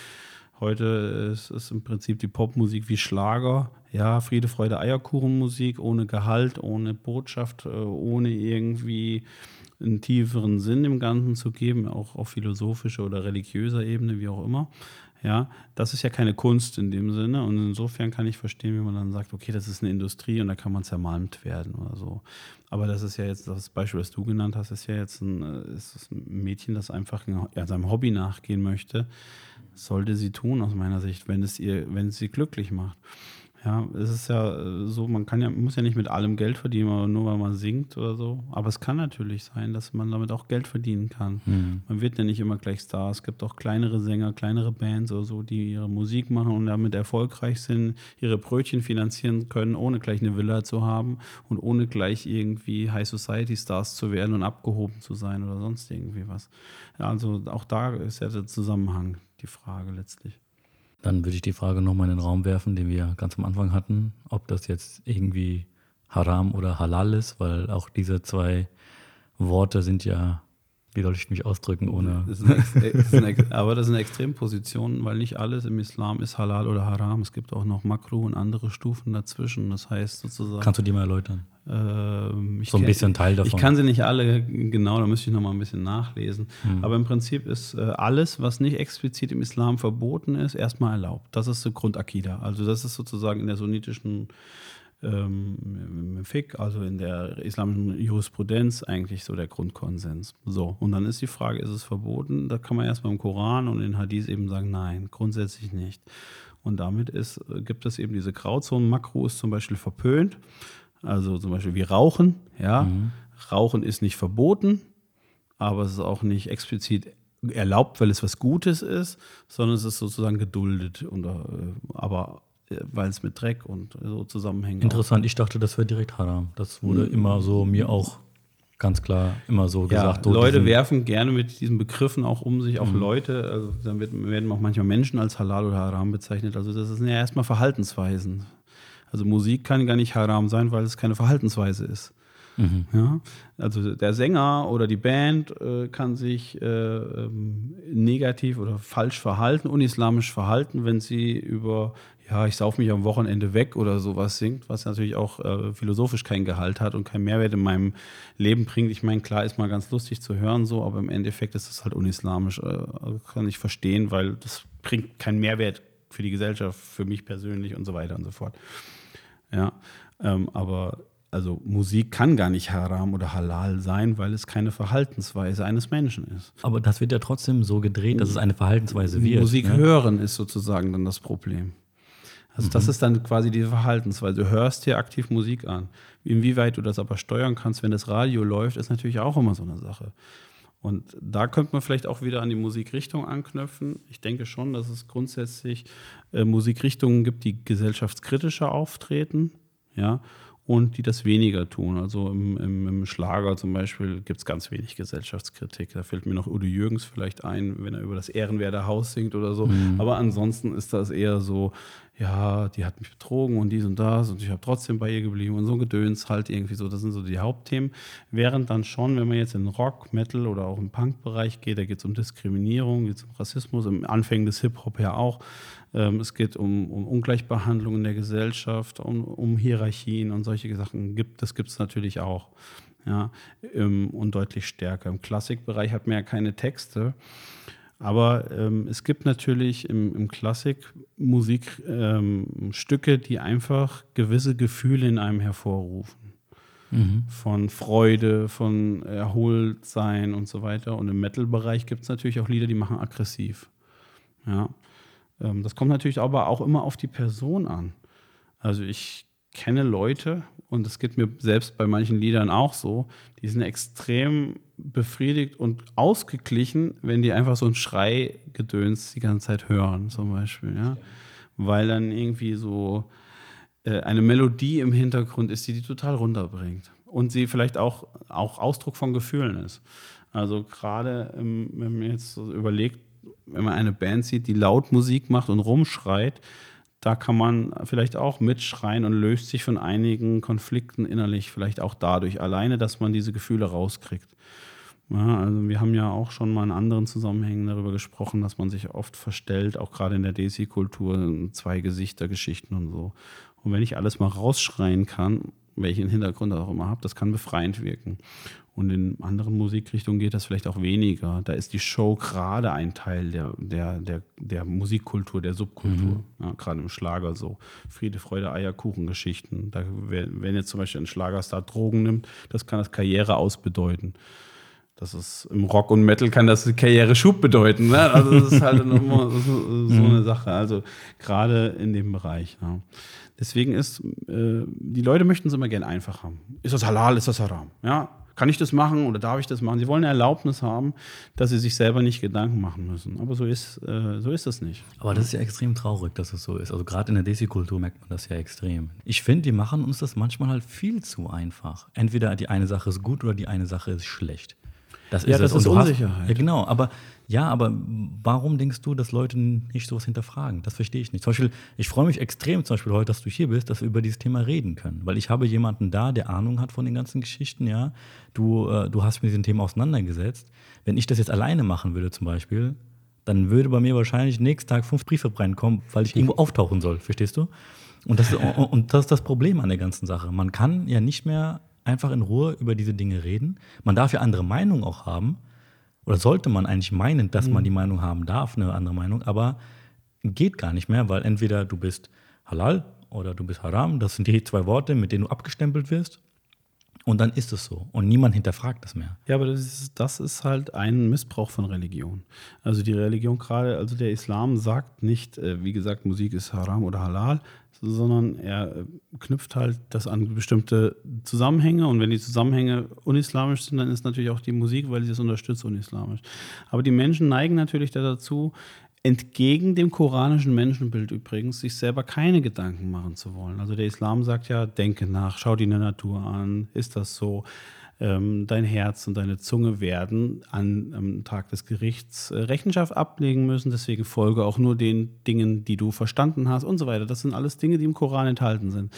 Heute ist es im Prinzip die Popmusik wie Schlager, ja, Friede, Freude, Eierkuchenmusik, ohne Gehalt, ohne Botschaft, äh, ohne irgendwie einen tieferen Sinn dem Ganzen zu geben, auch auf philosophischer oder religiöser Ebene, wie auch immer. Ja, das ist ja keine Kunst in dem Sinne. Und insofern kann ich verstehen, wie man dann sagt, okay, das ist eine Industrie und da kann man zermalmt werden oder so. Aber das ist ja jetzt, das Beispiel, das du genannt hast, ist ja jetzt ein, ist ein Mädchen, das einfach ein, ja, seinem Hobby nachgehen möchte. Sollte sie tun, aus meiner Sicht, wenn es ihr, wenn es sie glücklich macht. Ja, es ist ja äh, so, man kann ja, muss ja nicht mit allem Geld verdienen, nur weil man singt oder so. Aber es kann natürlich sein, dass man damit auch Geld verdienen kann. Mhm. Man wird ja nicht immer gleich Star. Es gibt auch kleinere Sänger, kleinere Bands oder so, die ihre Musik machen und damit erfolgreich sind, ihre Brötchen finanzieren können, ohne gleich eine Villa zu haben und ohne gleich irgendwie High Society Stars zu werden und abgehoben zu sein oder sonst irgendwie was. Also auch da ist ja der Zusammenhang die Frage letztlich. Dann würde ich die Frage nochmal in den Raum werfen, den wir ganz am Anfang hatten, ob das jetzt irgendwie Haram oder Halal ist, weil auch diese zwei Worte sind ja wie soll ich mich ausdrücken ohne. Das eine, aber das sind Extrempositionen, weil nicht alles im Islam ist halal oder haram. Es gibt auch noch Makro und andere Stufen dazwischen. Das heißt sozusagen. Kannst du die mal erläutern? Ähm, so ein bisschen Teil davon. Ich kann sie nicht alle genau, da müsste ich noch mal ein bisschen nachlesen. Hm. Aber im Prinzip ist äh, alles, was nicht explizit im Islam verboten ist, erstmal erlaubt. Das ist so Grundakida. Also das ist sozusagen in der sunnitischen ähm, Fiqh, also in der islamischen Jurisprudenz, eigentlich so der Grundkonsens. So, und dann ist die Frage, ist es verboten? Da kann man erstmal im Koran und in Hadith eben sagen, nein, grundsätzlich nicht. Und damit ist, gibt es eben diese Grauzonen. Makro ist zum Beispiel verpönt, also zum Beispiel wie Rauchen. Ja, mhm. Rauchen ist nicht verboten, aber es ist auch nicht explizit erlaubt, weil es was Gutes ist, sondern es ist sozusagen geduldet. Und, äh, aber weil es mit Dreck und so zusammenhängt. Interessant, auch. ich dachte, das wäre direkt Haram. Das wurde mhm. immer so mir auch ganz klar immer so ja, gesagt. Leute werfen gerne mit diesen Begriffen auch um sich, auch mhm. Leute, also dann werden auch manchmal Menschen als Halal oder Haram bezeichnet. Also das sind ja erstmal Verhaltensweisen. Also Musik kann gar nicht Haram sein, weil es keine Verhaltensweise ist. Mhm. Ja? Also der Sänger oder die Band äh, kann sich äh, ähm, negativ oder falsch verhalten, unislamisch verhalten, wenn sie über ja, ich sauf mich am Wochenende weg oder sowas singt, was natürlich auch äh, philosophisch keinen Gehalt hat und keinen Mehrwert in meinem Leben bringt. Ich meine, klar ist mal ganz lustig zu hören so, aber im Endeffekt ist das halt unislamisch. Äh, kann ich verstehen, weil das bringt keinen Mehrwert für die Gesellschaft, für mich persönlich und so weiter und so fort. Ja, ähm, aber also Musik kann gar nicht haram oder halal sein, weil es keine Verhaltensweise eines Menschen ist. Aber das wird ja trotzdem so gedreht, dass es eine Verhaltensweise wird. Musik ne? hören ist sozusagen dann das Problem. Also mhm. das ist dann quasi diese Verhaltensweise. Du hörst dir aktiv Musik an. Inwieweit du das aber steuern kannst, wenn das Radio läuft, ist natürlich auch immer so eine Sache. Und da könnte man vielleicht auch wieder an die Musikrichtung anknüpfen. Ich denke schon, dass es grundsätzlich äh, Musikrichtungen gibt, die gesellschaftskritischer auftreten, ja, und die das weniger tun. Also im, im, im Schlager zum Beispiel gibt es ganz wenig Gesellschaftskritik. Da fällt mir noch Udo Jürgens vielleicht ein, wenn er über das Ehrenwerder Haus singt oder so. Mhm. Aber ansonsten ist das eher so, ja, die hat mich betrogen und dies und das und ich habe trotzdem bei ihr geblieben und so ein Gedöns halt irgendwie so. Das sind so die Hauptthemen. Während dann schon, wenn man jetzt in Rock, Metal oder auch im Punk-Bereich geht, da geht es um Diskriminierung, geht es um Rassismus, im Anfängen des Hip-Hop ja auch. Ähm, es geht um, um, Ungleichbehandlung in der Gesellschaft, um, um Hierarchien und solche Sachen. Gibt, das gibt es natürlich auch. Ja, ähm, und deutlich stärker. Im Klassikbereich hat man ja keine Texte. Aber ähm, es gibt natürlich im, im Klassikmusik ähm, Stücke, die einfach gewisse Gefühle in einem hervorrufen. Mhm. Von Freude, von Erholtsein und so weiter. Und im Metal-Bereich gibt es natürlich auch Lieder, die machen aggressiv. Ja. Ähm, das kommt natürlich aber auch immer auf die Person an. Also ich kenne Leute, und das geht mir selbst bei manchen Liedern auch so, die sind extrem befriedigt und ausgeglichen, wenn die einfach so ein Schreigedöns die ganze Zeit hören, zum Beispiel. Ja? Weil dann irgendwie so äh, eine Melodie im Hintergrund ist, die die total runterbringt. Und sie vielleicht auch, auch Ausdruck von Gefühlen ist. Also gerade, ähm, wenn man jetzt so überlegt, wenn man eine Band sieht, die laut Musik macht und rumschreit, da kann man vielleicht auch mitschreien und löst sich von einigen Konflikten innerlich vielleicht auch dadurch alleine, dass man diese Gefühle rauskriegt. Ja, also wir haben ja auch schon mal in anderen Zusammenhängen darüber gesprochen, dass man sich oft verstellt, auch gerade in der Desi-Kultur, zwei Gesichter-Geschichten und so. Und wenn ich alles mal rausschreien kann, welchen Hintergrund auch immer habe, das kann befreiend wirken. Und in anderen Musikrichtungen geht das vielleicht auch weniger. Da ist die Show gerade ein Teil der, der, der, der Musikkultur, der Subkultur. Mhm. Ja, gerade im Schlager so. Friede, Freude, Eierkuchen Geschichten. Da, wenn jetzt zum Beispiel ein Schlagerstar Drogen nimmt, das kann das Karriere ausbedeuten. Das ist im Rock und Metal kann das Karriere-Schub bedeuten. Ne? Also das ist halt immer so, so eine Sache. Also gerade in dem Bereich. Ja. Deswegen ist, äh, die Leute möchten es immer gerne einfach haben. Ist das halal, ist das haram? Ja, kann ich das machen oder darf ich das machen? Sie wollen eine Erlaubnis haben, dass sie sich selber nicht Gedanken machen müssen. Aber so ist, äh, so ist das nicht. Aber das ist ja extrem traurig, dass es so ist. Also gerade in der Desi-Kultur merkt man das ja extrem. Ich finde, die machen uns das manchmal halt viel zu einfach. Entweder die eine Sache ist gut oder die eine Sache ist schlecht. Das ist ja, das es. ist Unsicherheit. Hast, ja, genau. Aber ja, aber warum denkst du, dass Leute nicht sowas hinterfragen? Das verstehe ich nicht. Zum Beispiel, ich freue mich extrem zum Beispiel heute, dass du hier bist, dass wir über dieses Thema reden können. Weil ich habe jemanden da, der Ahnung hat von den ganzen Geschichten, ja. Du, äh, du hast mit diesem Thema auseinandergesetzt. Wenn ich das jetzt alleine machen würde zum Beispiel, dann würde bei mir wahrscheinlich nächsten Tag fünf Briefe reinkommen, weil ich irgendwo [LAUGHS] auftauchen soll, verstehst du? Und das, und das ist das Problem an der ganzen Sache. Man kann ja nicht mehr einfach in Ruhe über diese Dinge reden. Man darf ja andere Meinungen auch haben oder sollte man eigentlich meinen, dass man mhm. die Meinung haben darf, eine andere Meinung, aber geht gar nicht mehr, weil entweder du bist halal oder du bist haram, das sind die zwei Worte, mit denen du abgestempelt wirst. Und dann ist es so. Und niemand hinterfragt das mehr. Ja, aber das ist, das ist halt ein Missbrauch von Religion. Also die Religion gerade, also der Islam sagt nicht, äh, wie gesagt, Musik ist haram oder halal, sondern er äh, knüpft halt das an bestimmte Zusammenhänge. Und wenn die Zusammenhänge unislamisch sind, dann ist natürlich auch die Musik, weil sie es unterstützt, unislamisch. Aber die Menschen neigen natürlich dazu, entgegen dem koranischen Menschenbild übrigens, sich selber keine Gedanken machen zu wollen. Also der Islam sagt ja, denke nach, schau dir die Natur an, ist das so? Ähm, dein Herz und deine Zunge werden an, am Tag des Gerichts äh, Rechenschaft ablegen müssen. Deswegen folge auch nur den Dingen, die du verstanden hast und so weiter. Das sind alles Dinge, die im Koran enthalten sind.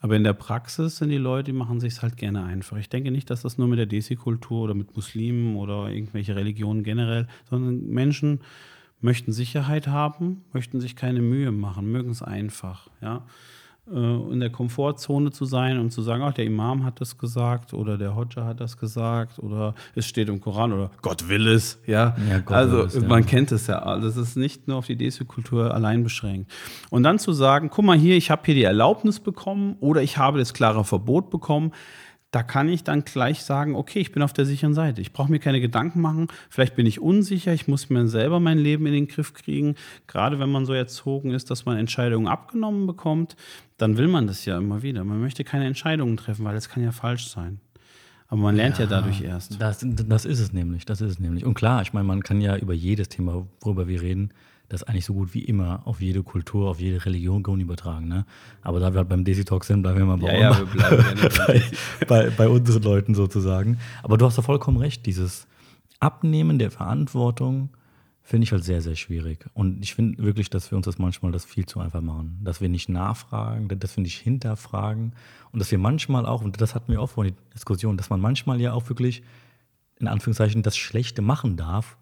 Aber in der Praxis sind die Leute, die machen sich halt gerne einfach. Ich denke nicht, dass das nur mit der Desi-Kultur oder mit Muslimen oder irgendwelche Religionen generell, sondern Menschen möchten Sicherheit haben, möchten sich keine Mühe machen, mögen es einfach. Ja. Äh, in der Komfortzone zu sein und zu sagen, ach, der Imam hat das gesagt oder der Hodja hat das gesagt oder es steht im Koran oder Gott will es, ja. ja Gott also es, ja. man kennt es ja. Also es ist nicht nur auf die Desi-Kultur allein beschränkt. Und dann zu sagen, guck mal hier, ich habe hier die Erlaubnis bekommen oder ich habe das klare Verbot bekommen, da kann ich dann gleich sagen, okay, ich bin auf der sicheren Seite. Ich brauche mir keine Gedanken machen. Vielleicht bin ich unsicher, ich muss mir selber mein Leben in den Griff kriegen. Gerade wenn man so erzogen ist, dass man Entscheidungen abgenommen bekommt, dann will man das ja immer wieder. Man möchte keine Entscheidungen treffen, weil das kann ja falsch sein. Aber man lernt ja, ja dadurch erst. Das, das ist es nämlich, das ist es nämlich. Und klar, ich meine, man kann ja über jedes Thema, worüber wir reden, das eigentlich so gut wie immer auf jede Kultur, auf jede Religion übertragen. Ne? Aber da wir halt beim Desi Talk sind, bleiben wir mal bei, ja, ja, wir [LAUGHS] bei, bei, bei, unseren Leuten sozusagen. Aber du hast da vollkommen recht, dieses Abnehmen der Verantwortung finde ich halt sehr, sehr schwierig. Und ich finde wirklich, dass wir uns das manchmal das viel zu einfach machen. Dass wir nicht nachfragen, dass wir nicht hinterfragen und dass wir manchmal auch, und das hatten wir auch vorhin die Diskussion, dass man manchmal ja auch wirklich in Anführungszeichen das Schlechte machen darf,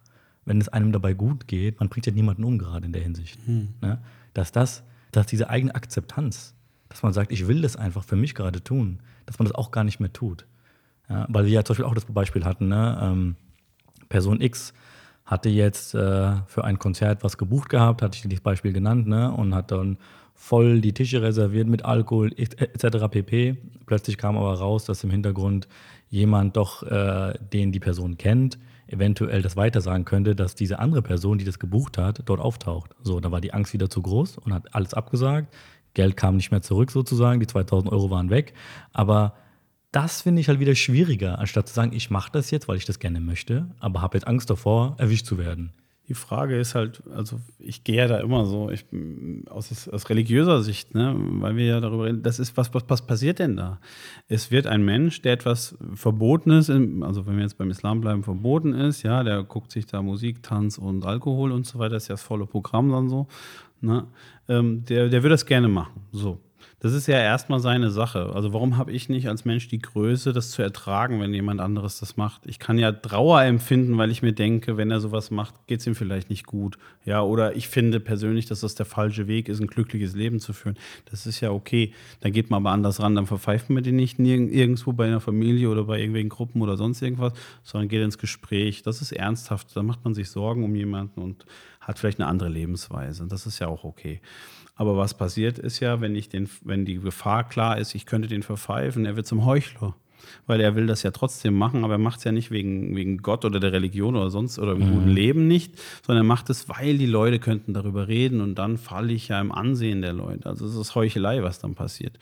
wenn es einem dabei gut geht, man bringt ja niemanden um gerade in der Hinsicht. Hm. Ne? Dass das, dass diese eigene Akzeptanz, dass man sagt, ich will das einfach für mich gerade tun, dass man das auch gar nicht mehr tut. Ja? Weil wir ja zum Beispiel auch das Beispiel hatten, ne? ähm, Person X hatte jetzt äh, für ein Konzert was gebucht gehabt, hatte ich das Beispiel genannt, ne? Und hat dann voll die Tische reserviert mit Alkohol etc. pp. Plötzlich kam aber raus, dass im Hintergrund jemand doch, äh, den die Person kennt, eventuell das weitersagen könnte, dass diese andere Person, die das gebucht hat, dort auftaucht. So, da war die Angst wieder zu groß und hat alles abgesagt. Geld kam nicht mehr zurück sozusagen, die 2000 Euro waren weg. Aber das finde ich halt wieder schwieriger, anstatt zu sagen, ich mache das jetzt, weil ich das gerne möchte, aber habe jetzt Angst davor, erwischt zu werden. Die Frage ist halt, also ich gehe ja da immer so, ich, aus, aus religiöser Sicht, ne, weil wir ja darüber reden, das ist, was, was, was passiert denn da? Es wird ein Mensch, der etwas Verbotenes, also wenn wir jetzt beim Islam bleiben, verboten ist, ja, der guckt sich da Musik, Tanz und Alkohol und so weiter, das ist ja das volle Programm dann so, ne, ähm, der, der würde das gerne machen, so. Das ist ja erstmal seine Sache. Also warum habe ich nicht als Mensch die Größe, das zu ertragen, wenn jemand anderes das macht? Ich kann ja Trauer empfinden, weil ich mir denke, wenn er sowas macht, geht es ihm vielleicht nicht gut. Ja, oder ich finde persönlich, dass das der falsche Weg ist, ein glückliches Leben zu führen. Das ist ja okay. Dann geht man aber anders ran. Dann verpfeift man den nicht irgendwo bei einer Familie oder bei irgendwelchen Gruppen oder sonst irgendwas, sondern geht ins Gespräch. Das ist ernsthaft. Da macht man sich Sorgen um jemanden und hat vielleicht eine andere Lebensweise. Das ist ja auch okay. Aber was passiert ist ja, wenn, ich den, wenn die Gefahr klar ist, ich könnte den verpfeifen, er wird zum Heuchler. Weil er will das ja trotzdem machen, aber er macht es ja nicht wegen, wegen Gott oder der Religion oder sonst oder im mhm. guten Leben nicht, sondern er macht es, weil die Leute könnten darüber reden und dann falle ich ja im Ansehen der Leute. Also es ist Heuchelei, was dann passiert.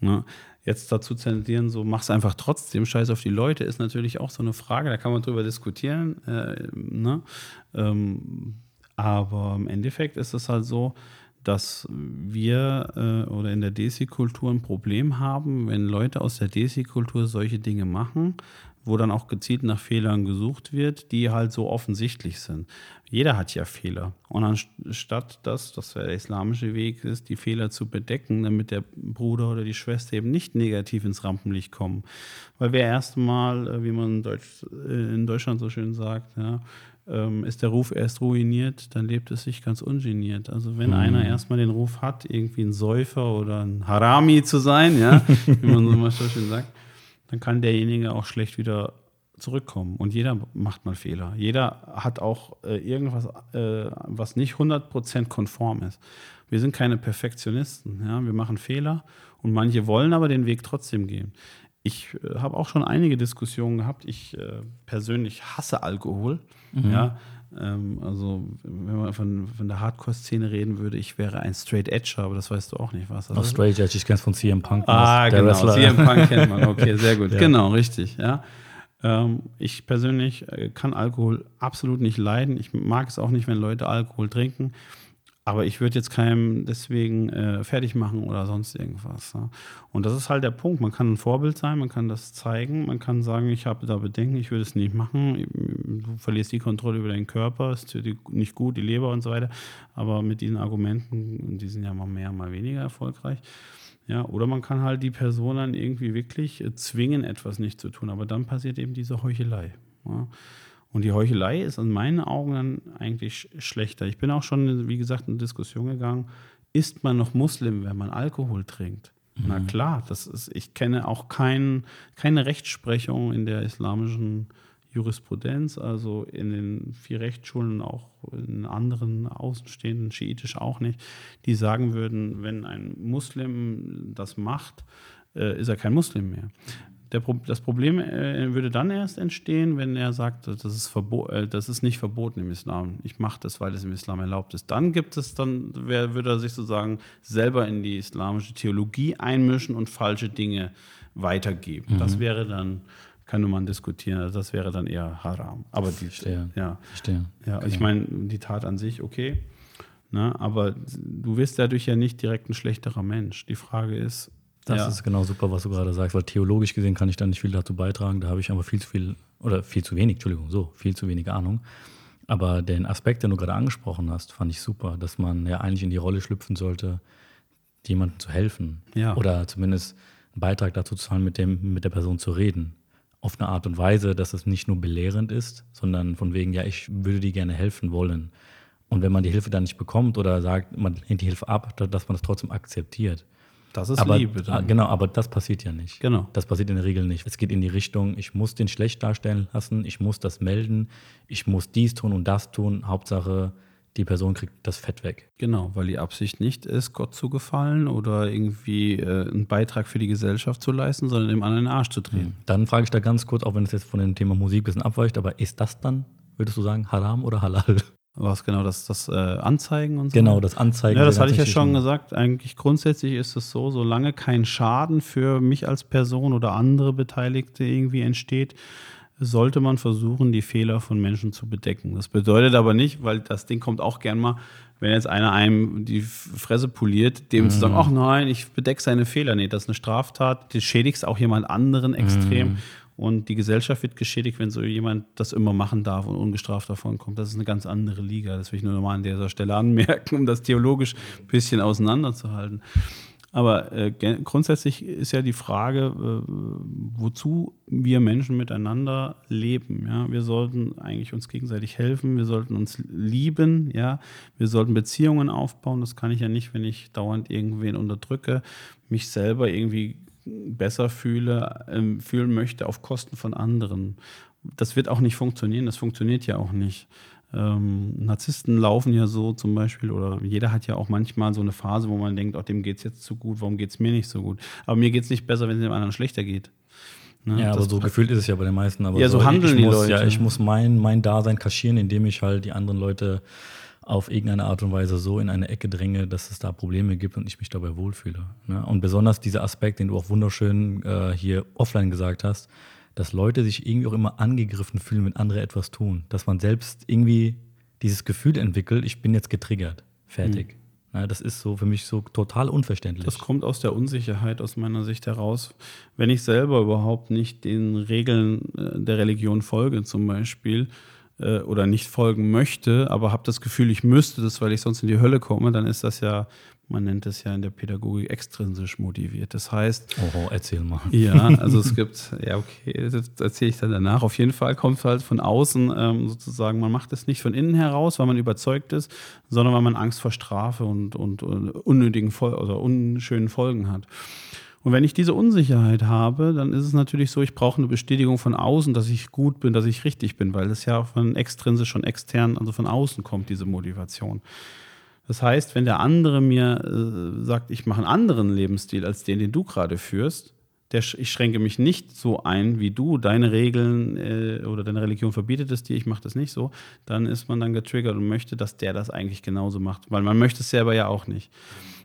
Ne? jetzt dazu zensieren, so mach es einfach trotzdem, scheiß auf die Leute, ist natürlich auch so eine Frage, da kann man drüber diskutieren. Äh, ne? ähm, aber im Endeffekt ist es halt so, dass wir äh, oder in der Desi-Kultur ein Problem haben, wenn Leute aus der Desi-Kultur solche Dinge machen, wo dann auch gezielt nach Fehlern gesucht wird, die halt so offensichtlich sind. Jeder hat ja Fehler. Und anstatt dass das der islamische Weg ist, die Fehler zu bedecken, damit der Bruder oder die Schwester eben nicht negativ ins Rampenlicht kommen. Weil wir erstmal, äh, wie man in, Deutsch, äh, in Deutschland so schön sagt, ja, ähm, ist der Ruf erst ruiniert, dann lebt es sich ganz ungeniert. Also wenn mhm. einer erstmal den Ruf hat, irgendwie ein Säufer oder ein Harami zu sein, ja, [LAUGHS] wie man so mal so schön sagt, dann kann derjenige auch schlecht wieder zurückkommen. Und jeder macht mal Fehler. Jeder hat auch äh, irgendwas, äh, was nicht 100% konform ist. Wir sind keine Perfektionisten. Ja? Wir machen Fehler und manche wollen aber den Weg trotzdem gehen. Ich äh, habe auch schon einige Diskussionen gehabt. Ich äh, persönlich hasse Alkohol. Mhm. Ja, ähm, also wenn man von, von der Hardcore-Szene reden würde, ich wäre ein Straight Edge, aber das weißt du auch nicht, was. Also, oh, Straight Edge, ich kenne es von CM Punk. Ah, genau, Wrestler. CM Punk kennt man, [LAUGHS] okay, sehr gut. ja. Genau, richtig, ja. Ähm, ich persönlich äh, kann Alkohol absolut nicht leiden. Ich mag es auch nicht, wenn Leute Alkohol trinken. Aber ich würde jetzt keinem deswegen äh, fertig machen oder sonst irgendwas. Ja. Und das ist halt der Punkt. Man kann ein Vorbild sein, man kann das zeigen, man kann sagen, ich habe da Bedenken, ich würde es nicht machen. Du verlierst die Kontrolle über deinen Körper, ist für dich nicht gut, die Leber und so weiter. Aber mit diesen Argumenten, die sind ja mal mehr, mal weniger erfolgreich. Ja, oder man kann halt die Person dann irgendwie wirklich äh, zwingen, etwas nicht zu tun. Aber dann passiert eben diese Heuchelei. Ja. Und die Heuchelei ist in meinen Augen dann eigentlich schlechter. Ich bin auch schon, wie gesagt, in eine Diskussion gegangen, ist man noch Muslim, wenn man Alkohol trinkt? Mhm. Na klar, das ist, ich kenne auch kein, keine Rechtsprechung in der islamischen Jurisprudenz, also in den vier Rechtsschulen, auch in anderen Außenstehenden, schiitisch auch nicht, die sagen würden, wenn ein Muslim das macht, äh, ist er kein Muslim mehr. Der, das Problem äh, würde dann erst entstehen, wenn er sagt, das ist, äh, das ist nicht verboten im Islam. Ich mache das, weil es im Islam erlaubt ist. Dann gibt es, dann wär, würde er sich sozusagen selber in die islamische Theologie einmischen und falsche Dinge weitergeben. Mhm. Das wäre dann, kann man diskutieren, also das wäre dann eher Haram. Aber die, Verstehe. ja, Verstehe. ja okay. ich meine, die Tat an sich, okay. Ne, aber du wirst dadurch ja nicht direkt ein schlechterer Mensch. Die Frage ist, das ja. ist genau super, was du gerade sagst, weil theologisch gesehen kann ich da nicht viel dazu beitragen. Da habe ich aber viel zu viel, oder viel zu wenig, Entschuldigung, so, viel zu wenig Ahnung. Aber den Aspekt, den du gerade angesprochen hast, fand ich super, dass man ja eigentlich in die Rolle schlüpfen sollte, jemandem zu helfen. Ja. Oder zumindest einen Beitrag dazu zu zahlen, mit, dem, mit der Person zu reden. Auf eine Art und Weise, dass es nicht nur belehrend ist, sondern von wegen, ja, ich würde dir gerne helfen wollen. Und wenn man die Hilfe dann nicht bekommt oder sagt, man lehnt die Hilfe ab, dass man das trotzdem akzeptiert. Das ist aber, Liebe. ah, Dann. Genau, aber das passiert ja nicht. Genau. Das passiert in der Regel nicht. Es geht in die Richtung, ich muss den schlecht darstellen lassen, ich muss das melden, ich muss dies tun und das tun. Hauptsache, die Person kriegt das Fett weg. Genau, weil die Absicht nicht ist, Gott zu gefallen oder irgendwie äh, einen Beitrag für die Gesellschaft zu leisten, sondern dem anderen den Arsch zu drehen. Dann frage ich da ganz kurz, auch wenn es jetzt von dem Thema Musik ein bisschen abweicht, aber ist das dann, würdest du sagen, Haram oder Halal? Was genau, das, das äh, Anzeigen und so? Genau, das Anzeigen. Ja, das hatte ich ja schon gesagt. Eigentlich grundsätzlich ist es so, solange kein Schaden für mich als Person oder andere Beteiligte irgendwie entsteht, sollte man versuchen, die Fehler von Menschen zu bedecken. Das bedeutet aber nicht, weil das Ding kommt auch gern mal, wenn jetzt einer einem die Fresse poliert, dem zu sagen, ach nein, ich bedecke seine Fehler. Nee, das ist eine Straftat. Du schädigst auch jemand anderen extrem. Und die Gesellschaft wird geschädigt, wenn so jemand das immer machen darf und ungestraft davon kommt. Das ist eine ganz andere Liga. Das will ich nur nochmal an dieser Stelle anmerken, um das theologisch ein bisschen auseinanderzuhalten. Aber äh, grundsätzlich ist ja die Frage, äh, wozu wir Menschen miteinander leben. Ja? Wir sollten eigentlich uns gegenseitig helfen, wir sollten uns lieben, ja, wir sollten Beziehungen aufbauen. Das kann ich ja nicht, wenn ich dauernd irgendwen unterdrücke, mich selber irgendwie besser fühle, ähm, fühlen möchte auf Kosten von anderen. Das wird auch nicht funktionieren, das funktioniert ja auch nicht. Ähm, Narzissten laufen ja so zum Beispiel, oder jeder hat ja auch manchmal so eine Phase, wo man denkt, oh, dem geht es jetzt zu gut, warum geht es mir nicht so gut? Aber mir geht es nicht besser, wenn es dem anderen schlechter geht. Ne? Ja, aber so gefühlt ist es ja bei den meisten. Aber Ja, so ich- handeln ich die muss, Leute. Ja, ich muss mein, mein Dasein kaschieren, indem ich halt die anderen Leute auf irgendeine Art und Weise so in eine Ecke dränge, dass es da Probleme gibt und ich mich dabei wohlfühle. Ne? Und besonders dieser Aspekt, den du auch wunderschön äh, hier offline gesagt hast, dass Leute sich irgendwie auch immer angegriffen fühlen, wenn andere etwas tun. Dass man selbst irgendwie dieses Gefühl entwickelt, ich bin jetzt getriggert. Fertig. Ne? Das ist so für mich so total unverständlich. Das kommt aus der Unsicherheit aus meiner Sicht heraus. Wenn ich selber überhaupt nicht den Regeln äh, der Religion folge, zum Beispiel, äh, oder nicht folgen möchte, aber habe das Gefühl, ich müsste das, weil ich sonst in die Hölle komme, dann ist das ja, man nennt es ja in der Pädagogik extrinsisch motiviert. Das heißt, oh, erzähl mal. ja, [LAUGHS] also es gibt, ja, okay, das erzähle ich dann danach. Auf jeden Fall kommt es halt von außen ähm, sozusagen, man macht es nicht von innen heraus, weil man überzeugt ist, sondern weil man Angst vor Strafe und, und, und unnötigen Fol oder unschönen Folgen hat. Und wenn ich diese Unsicherheit habe, dann ist es natürlich so, ich brauche eine Bestätigung von außen, dass ich gut bin, dass ich richtig bin, weil das ja von extrinsisch schon extern, also von außen kommt, diese Motivation. Das heißt, wenn der andere mir äh, sagt, ich mache einen anderen Lebensstil als den, den du gerade führst, der, ich schränke mich nicht so ein wie du, deine Regeln äh, oder deine Religion verbietet es dir, ich mache das nicht so, dann ist man dann getriggert und möchte, dass der das eigentlich genauso macht, weil man möchte es selber ja auch nicht.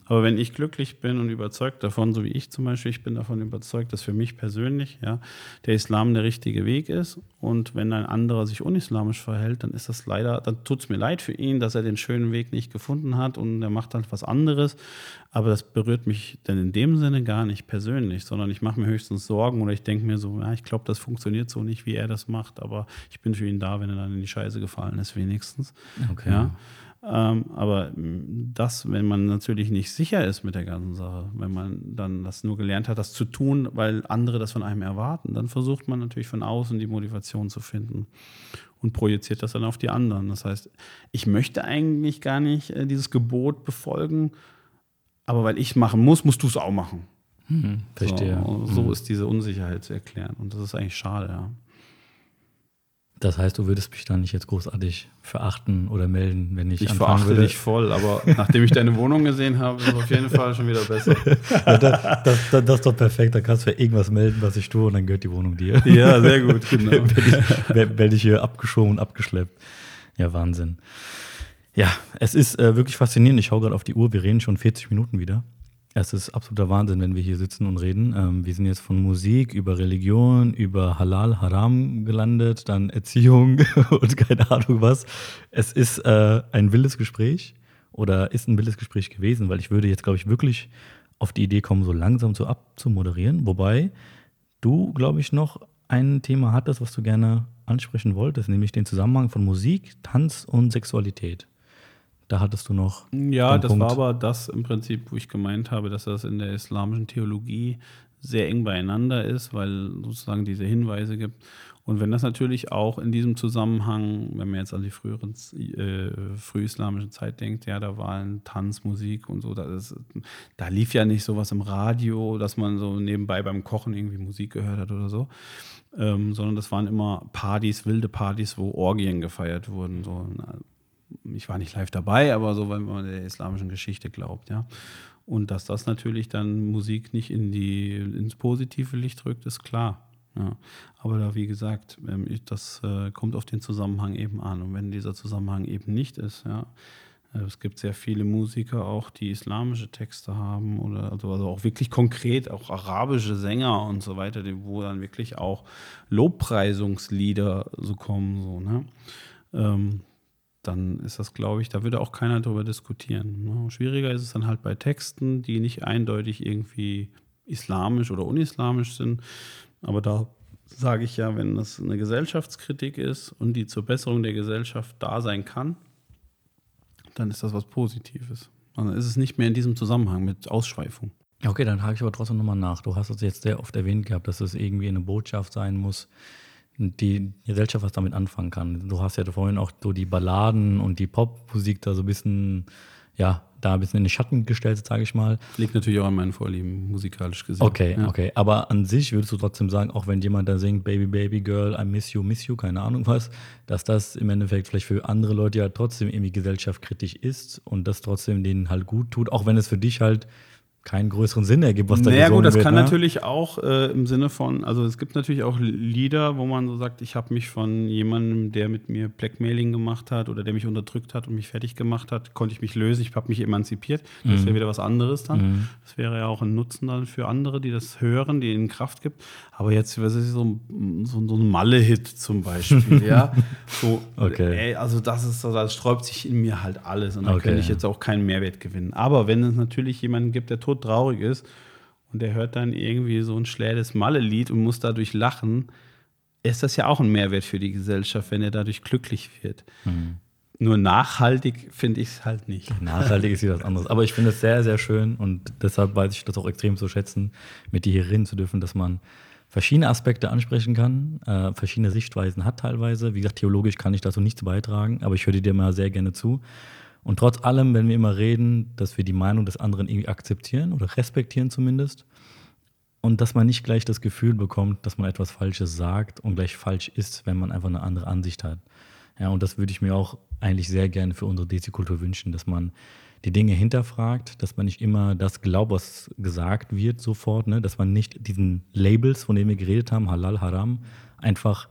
Aber wenn ich glücklich bin und überzeugt davon, so wie ich zum Beispiel, ich bin davon überzeugt, dass für mich persönlich ja, der Islam der richtige Weg ist. Und wenn ein anderer sich unislamisch verhält, dann ist das leider, dann tut es mir leid für ihn, dass er den schönen Weg nicht gefunden hat und er macht halt was anderes. Aber das berührt mich dann in dem Sinne gar nicht persönlich, sondern ich mache mir höchstens Sorgen oder ich denke mir so, ja, ich glaube, das funktioniert so nicht, wie er das macht, aber ich bin für ihn da, wenn er dann in die Scheiße gefallen ist, wenigstens. Okay. Ja. Ähm, aber mh, das, wenn man natürlich nicht sicher ist mit der ganzen Sache, wenn man dann das nur gelernt hat, das zu tun, weil andere das von einem erwarten, dann versucht man natürlich von außen die Motivation zu finden und projiziert das dann auf die anderen. Das heißt, ich möchte eigentlich gar nicht äh, dieses Gebot befolgen, aber weil ich machen muss, musst du es auch machen. Hm, verstehe. So, so ist diese Unsicherheit zu erklären und das ist eigentlich schade, ja. Das heißt, du würdest mich dann nicht jetzt großartig verachten oder melden, wenn ich, Ich anfangen verachte würde. dich voll, aber nachdem ich deine Wohnung gesehen habe, ist es auf jeden Fall schon wieder besser. [LAUGHS] Ja, das, das, das, das ist doch perfekt. Da kannst du ja irgendwas melden, was ich tue, und dann gehört die Wohnung dir. Ja, sehr gut, [LAUGHS] genau. werde ich, werd- werd ich hier abgeschoben und abgeschleppt. Ja, Wahnsinn. Ja, es ist äh, wirklich faszinierend. Ich schaue gerade auf die Uhr. Wir reden schon 40 Minuten wieder. Es ist absoluter Wahnsinn, wenn wir hier sitzen und reden. Ähm, wir sind jetzt von Musik über Religion, über Halal, Haram gelandet, dann Erziehung [LAUGHS] und keine Ahnung was. Es ist äh, ein wildes Gespräch oder ist ein wildes Gespräch gewesen, weil ich würde jetzt, glaube ich, wirklich auf die Idee kommen, so langsam so abzumoderieren. Wobei du, glaube ich, noch ein Thema hattest, was du gerne ansprechen wolltest, nämlich den Zusammenhang von Musik, Tanz und Sexualität. Da hattest du noch. Ja, das Punkt. war aber das im Prinzip, wo ich gemeint habe, dass das in der islamischen Theologie sehr eng beieinander ist, weil sozusagen diese Hinweise gibt. Und wenn das natürlich auch in diesem Zusammenhang, wenn man jetzt an die früheren, äh, frühislamische Zeit denkt, ja, da war ein Tanz, Musik und so, das, da lief ja nicht sowas im Radio, dass man so nebenbei beim Kochen irgendwie Musik gehört hat oder so, ähm, sondern das waren immer Partys, wilde Partys, wo Orgien gefeiert wurden. So. Ich war nicht live dabei, aber so, wenn man der islamischen Geschichte glaubt, ja. Und dass das natürlich dann Musik nicht in die, ins positive Licht rückt, ist klar. Ja. Aber da, wie gesagt, ähm, das äh, kommt auf den Zusammenhang eben an. Und wenn dieser Zusammenhang eben nicht ist, ja, äh, es gibt sehr viele Musiker auch, die islamische Texte haben oder also, also auch wirklich konkret, auch arabische Sänger und so weiter, wo dann wirklich auch Lobpreisungslieder so kommen, so, ne? Ähm, dann ist das, glaube ich, da würde auch keiner darüber diskutieren. Ne? Schwieriger ist es dann halt bei Texten, die nicht eindeutig irgendwie islamisch oder unislamisch sind, aber da sage ich ja, wenn das eine Gesellschaftskritik ist und die zur Besserung der Gesellschaft da sein kann, dann ist das was Positives. Dann ist es nicht mehr in diesem Zusammenhang mit Ausschweifung. Okay, dann hake ich aber trotzdem nochmal nach. Du hast es jetzt sehr oft erwähnt gehabt, dass es irgendwie eine Botschaft sein muss, die Gesellschaft was damit anfangen kann. Du hast ja vorhin auch so die Balladen und die Popmusik da so ein bisschen ja, da ein bisschen in den Schatten gestellt, sage ich mal. Liegt natürlich auch an meinen Vorlieben, musikalisch gesehen. Okay, ja. okay. Aber an sich würdest du trotzdem sagen, auch wenn jemand da singt, Baby, Baby, Girl, I miss you, miss you, keine Ahnung was, dass das im Endeffekt vielleicht für andere Leute ja trotzdem irgendwie gesellschaftskritisch ist und das trotzdem denen halt gut tut, auch wenn es für dich halt keinen größeren Sinn ergibt, was da naja, gut, das wird, kann ne? natürlich auch äh, im Sinne von, also es gibt natürlich auch Lieder, wo man so sagt, ich habe mich von jemandem, der mit mir Blackmailing gemacht hat oder der mich unterdrückt hat und mich fertig gemacht hat, konnte ich mich lösen, ich habe mich emanzipiert. Das mhm. wäre wieder was anderes dann. Mhm. Das wäre ja auch ein Nutzen dann für andere, die das hören, die ihnen Kraft gibt. Aber jetzt, was ist so, so, so ein Malle-Hit zum Beispiel, ja. [LAUGHS] So, okay. Ey, also das ist so, das sträubt sich in mir halt alles und da okay. könnte ich jetzt auch keinen Mehrwert gewinnen. Aber wenn es natürlich jemanden gibt, der tot traurig ist und der hört dann irgendwie so ein schlädes Malle-Lied und muss dadurch lachen, ist das ja auch ein Mehrwert für die Gesellschaft, wenn er dadurch glücklich wird. Mhm. Nur nachhaltig finde ich es halt nicht. [LAUGHS] Nachhaltig ist wieder was anderes. Aber ich finde es sehr, sehr schön und deshalb weiß ich das auch extrem zu schätzen, mit dir hier reden zu dürfen, dass man verschiedene Aspekte ansprechen kann, äh, verschiedene Sichtweisen hat teilweise. Wie gesagt, theologisch kann ich dazu nichts beitragen, aber ich höre dir mal sehr gerne zu. Und trotz allem, wenn wir immer reden, dass wir die Meinung des anderen irgendwie akzeptieren oder respektieren zumindest und dass man nicht gleich das Gefühl bekommt, dass man etwas Falsches sagt und gleich falsch ist, wenn man einfach eine andere Ansicht hat. Ja, und das würde ich mir auch eigentlich sehr gerne für unsere Desi-Kultur wünschen, dass man die Dinge hinterfragt, dass man nicht immer das glaubt, was gesagt wird sofort, ne? dass man nicht diesen Labels, von denen wir geredet haben, Halal, Haram, einfach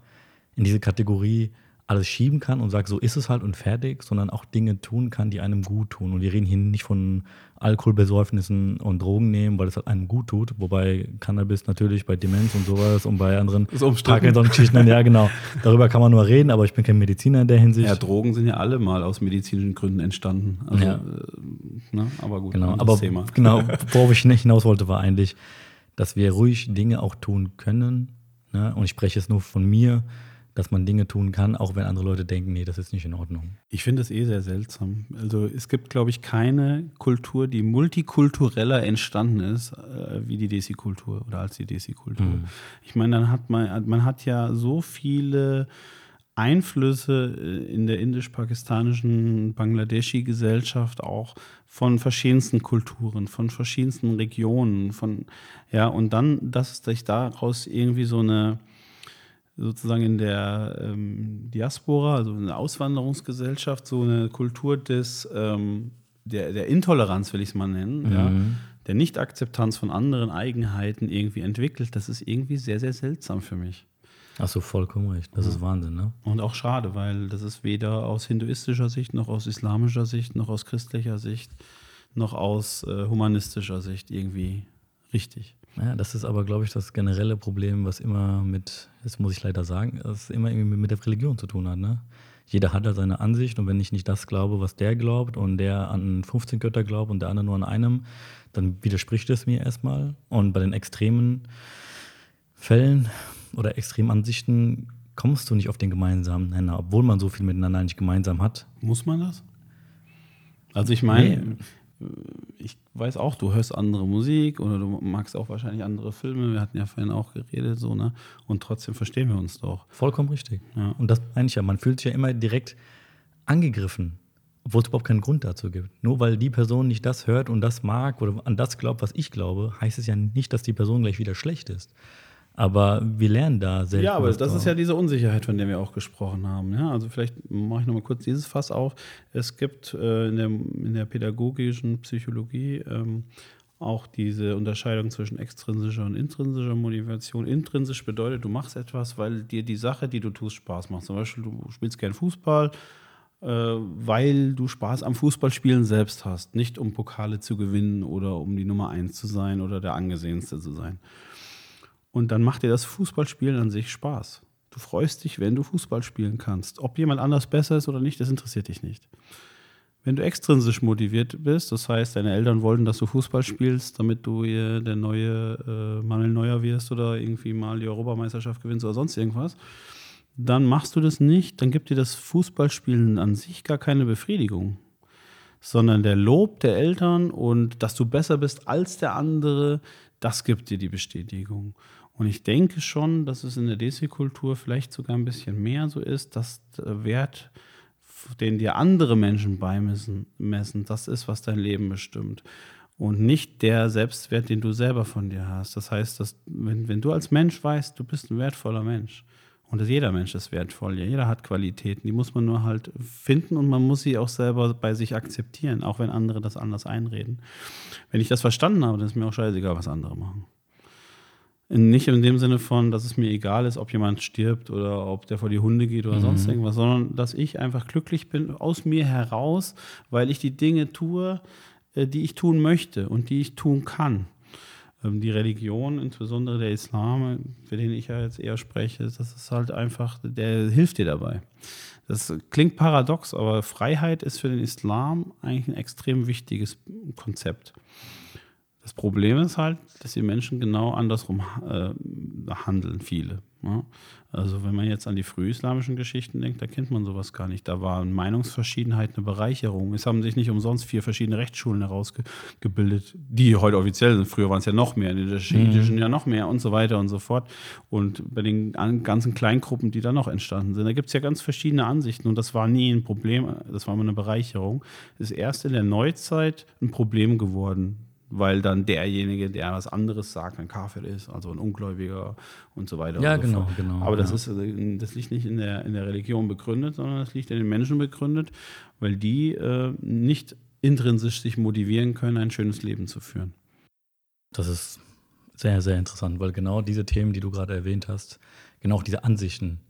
in diese Kategorie alles schieben kann und sagt, so ist es halt und fertig, sondern auch Dinge tun kann, die einem gut tun. Und wir reden hier nicht von Alkoholbesäufnissen und Drogen nehmen, weil es halt einem gut tut. Wobei Cannabis natürlich bei Demenz und sowas und bei anderen Parkinson-Geschichten, ja genau. [LAUGHS] Darüber kann man nur reden, aber ich bin kein Mediziner in der Hinsicht. Ja, Drogen sind ja alle mal aus medizinischen Gründen entstanden. Also, ja. äh, ne? Aber gut, genau. Aber Thema. genau, [LAUGHS] worauf ich nicht hinaus wollte, war eigentlich, dass wir ruhig Dinge auch tun können. Ne? Und ich spreche jetzt nur von mir dass man Dinge tun kann, auch wenn andere Leute denken, nee, das ist nicht in Ordnung. Ich finde es eh sehr seltsam. Also es gibt, glaube ich, keine Kultur, die multikultureller entstanden ist, äh, wie die Desi-Kultur oder als die Desi-Kultur. Mhm. Ich meine, dann hat man, man hat ja so viele Einflüsse äh, in der indisch-pakistanischen Bangladeschi-Gesellschaft auch von verschiedensten Kulturen, von verschiedensten Regionen, von ja, und dann, dass sich daraus irgendwie so eine sozusagen in der ähm, Diaspora, also in der Auswanderungsgesellschaft, so eine Kultur des, ähm, der, der Intoleranz, will ich es mal nennen, mhm. ja, der Nichtakzeptanz von anderen Eigenheiten irgendwie entwickelt. Das ist irgendwie sehr, sehr seltsam für mich. Hast du vollkommen recht. Das ja. ist Wahnsinn, ne? Und auch schade, weil das ist weder aus hinduistischer Sicht, noch aus islamischer Sicht, noch aus christlicher Sicht, noch aus äh, humanistischer Sicht irgendwie richtig. Ja, das ist aber, glaube ich, das generelle Problem, was immer mit, das muss ich leider sagen, das immer irgendwie mit der Religion zu tun hat. Ne? Jeder hat da seine Ansicht und wenn ich nicht das glaube, was der glaubt und der an 15 Götter glaubt und der andere nur an einem, dann widerspricht es mir erstmal. Und bei den extremen Fällen oder extremen Ansichten kommst du nicht auf den gemeinsamen Nenner, obwohl man so viel miteinander nicht gemeinsam hat. Muss man das? Also ich meine, nee ich weiß auch, du hörst andere Musik oder du magst auch wahrscheinlich andere Filme. Wir hatten ja vorhin auch geredet, so, ne? Und trotzdem verstehen wir uns doch. Vollkommen richtig. Ja. Und das meine ich ja. Man fühlt sich ja immer direkt angegriffen, obwohl es überhaupt keinen Grund dazu gibt. Nur weil die Person nicht das hört und das mag oder an das glaubt, was ich glaube, heißt es ja nicht, dass die Person gleich wieder schlecht ist. Aber wir lernen da sehr Ja, aber das ist ja diese Unsicherheit, von der wir auch gesprochen haben. Ja, also vielleicht mache ich nochmal kurz dieses Fass auf. Es gibt äh, in, der, in, der, pädagogischen Psychologie ähm, auch diese Unterscheidung zwischen extrinsischer und intrinsischer Motivation. Intrinsisch bedeutet, du machst etwas, weil dir die Sache, die du tust, Spaß macht. Zum Beispiel, du spielst gern Fußball, äh, weil du Spaß am Fußballspielen selbst hast. Nicht um Pokale zu gewinnen oder um die Nummer eins zu sein oder der angesehenste zu sein. Und dann macht dir das Fußballspielen an sich Spaß. Du freust dich, wenn du Fußball spielen kannst. Ob jemand anders besser ist oder nicht, das interessiert dich nicht. Wenn du extrinsisch motiviert bist, das heißt, deine Eltern wollten, dass du Fußball spielst, damit du der neue äh, Manuel Neuer wirst oder irgendwie mal die Europameisterschaft gewinnst oder sonst irgendwas, dann machst du das nicht, dann gibt dir das Fußballspielen an sich gar keine Befriedigung, sondern der Lob der Eltern und dass du besser bist als der andere, das gibt dir die Bestätigung. Und ich denke schon, dass es in der Desi-Kultur vielleicht sogar ein bisschen mehr so ist, dass der Wert, den dir andere Menschen beimessen, messen, das ist, was dein Leben bestimmt. Und nicht der Selbstwert, den du selber von dir hast. Das heißt, dass, wenn, wenn du als Mensch weißt, du bist ein wertvoller Mensch, und jeder Mensch ist wertvoll, jeder hat Qualitäten, die muss man nur halt finden und man muss sie auch selber bei sich akzeptieren, auch wenn andere das anders einreden. Wenn ich das verstanden habe, dann ist mir auch scheißegal, was andere machen. Nicht in dem Sinne von, dass es mir egal ist, ob jemand stirbt oder ob der vor die Hunde geht oder mhm. sonst irgendwas, sondern dass ich einfach glücklich bin aus mir heraus, weil ich die Dinge tue, äh, die ich tun möchte und die ich tun kann. Ähm, die Religion, insbesondere der Islam, für den ich ja jetzt eher spreche, das ist halt einfach, der hilft dir dabei. Das klingt paradox, aber Freiheit ist für den Islam eigentlich ein extrem wichtiges Konzept. Das Problem ist halt, dass die Menschen genau andersrum äh, handeln, viele. Ja? Also wenn man jetzt an die frühislamischen Geschichten denkt, da kennt man sowas gar nicht. Da war Meinungsverschiedenheit eine Bereicherung. Es haben sich nicht umsonst vier verschiedene Rechtsschulen herausgebildet, die heute offiziell sind. Früher waren es ja noch mehr, in der schiitischen mhm. ja noch mehr und so weiter und so fort. Und bei den ganzen Kleingruppen, die da noch entstanden sind, da gibt es ja ganz verschiedene Ansichten und das war nie ein Problem, das war immer eine Bereicherung. Ist erst in der Neuzeit ein Problem geworden weil dann derjenige, der was anderes sagt, ein Kafir ist, also ein Ungläubiger und so weiter. Ja, so genau, genau. Aber das, ja. ist, äh, das liegt nicht in der, in der Religion begründet, sondern das liegt in den Menschen begründet, weil die äh, nicht intrinsisch sich motivieren können, ein schönes Leben zu führen. Das ist sehr, sehr interessant, weil genau diese Themen, die du gerade erwähnt hast, genau diese Ansichten,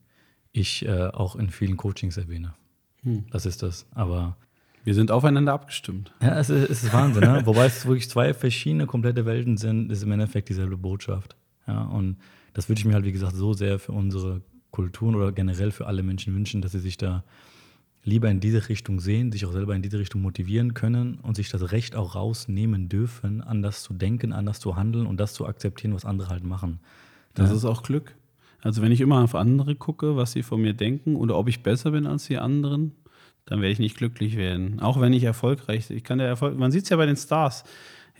ich äh, auch in vielen Coachings erwähne. Hm. Das ist das. Aber wir sind aufeinander abgestimmt. Ja, es ist, es ist Wahnsinn, ne? Wobei es wirklich zwei verschiedene komplette Welten sind, ist im Endeffekt dieselbe Botschaft. Ja, und das würde ich mir halt, wie gesagt, so sehr für unsere Kulturen oder generell für alle Menschen wünschen, dass sie sich da lieber in diese Richtung sehen, sich auch selber in diese Richtung motivieren können und sich das Recht auch rausnehmen dürfen, anders zu denken, anders zu handeln und das zu akzeptieren, was andere halt machen. Das ja. ist auch Glück. Also wenn ich immer auf andere gucke, was sie von mir denken oder ob ich besser bin als die anderen, dann werde ich nicht glücklich werden. Auch wenn ich erfolgreich bin. Ich kann der Erfolg, man sieht es ja bei den Stars.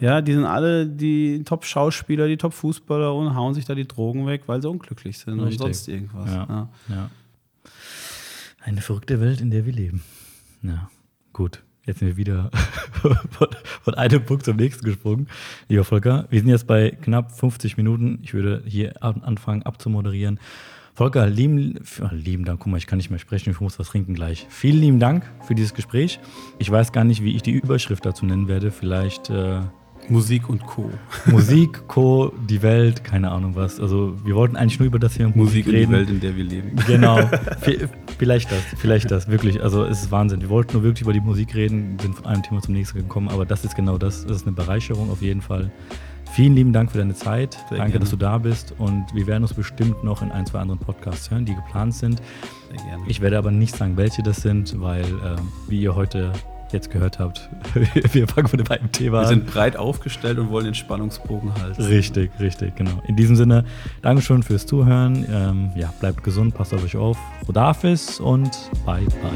Ja, die sind alle die Top-Schauspieler, die Top-Fußballer und hauen sich da die Drogen weg, weil sie unglücklich sind Richtig. und sonst irgendwas. Ja, ja. ja. Eine verrückte Welt, in der wir leben. Ja, gut. Jetzt sind wir wieder [LAUGHS] von, von, einem Punkt zum nächsten gesprungen. Lieber Volker, wir sind jetzt bei knapp 50 Minuten. Ich würde hier anfangen abzumoderieren. Volker, lieben, lieben Dank. Guck mal, ich kann nicht mehr sprechen, ich muss was trinken gleich. Vielen lieben Dank für dieses Gespräch. Ich weiß gar nicht, wie ich die Überschrift dazu nennen werde. Vielleicht. Äh, Musik und Co. [LAUGHS] Musik, Co., die Welt, keine Ahnung was. Also wir wollten eigentlich nur über das hier Musik, Musik reden. die Welt, in der wir leben. [LAUGHS] Genau. [LAUGHS] vielleicht das, vielleicht das, wirklich. Also es ist Wahnsinn. Wir wollten nur wirklich über die Musik reden, sind von einem Thema zum nächsten gekommen, aber das ist genau das. Das ist eine Bereicherung auf jeden Fall. Vielen lieben Dank für deine Zeit. Sehr Danke, gerne. dass du da bist. Und wir werden uns bestimmt noch in ein, zwei anderen Podcasts hören, die geplant sind. Sehr gerne. Ich werde aber nicht sagen, welche das sind, weil, äh, wie ihr heute jetzt gehört habt, [LAUGHS] wir fangen von dem einen Thema an. Wir sind breit aufgestellt und wollen den Spannungsbogen halten. Richtig, richtig, genau. In diesem Sinne, Dankeschön fürs Zuhören. Ähm, ja, bleibt gesund, passt auf euch auf. Rodafis und bye, bye.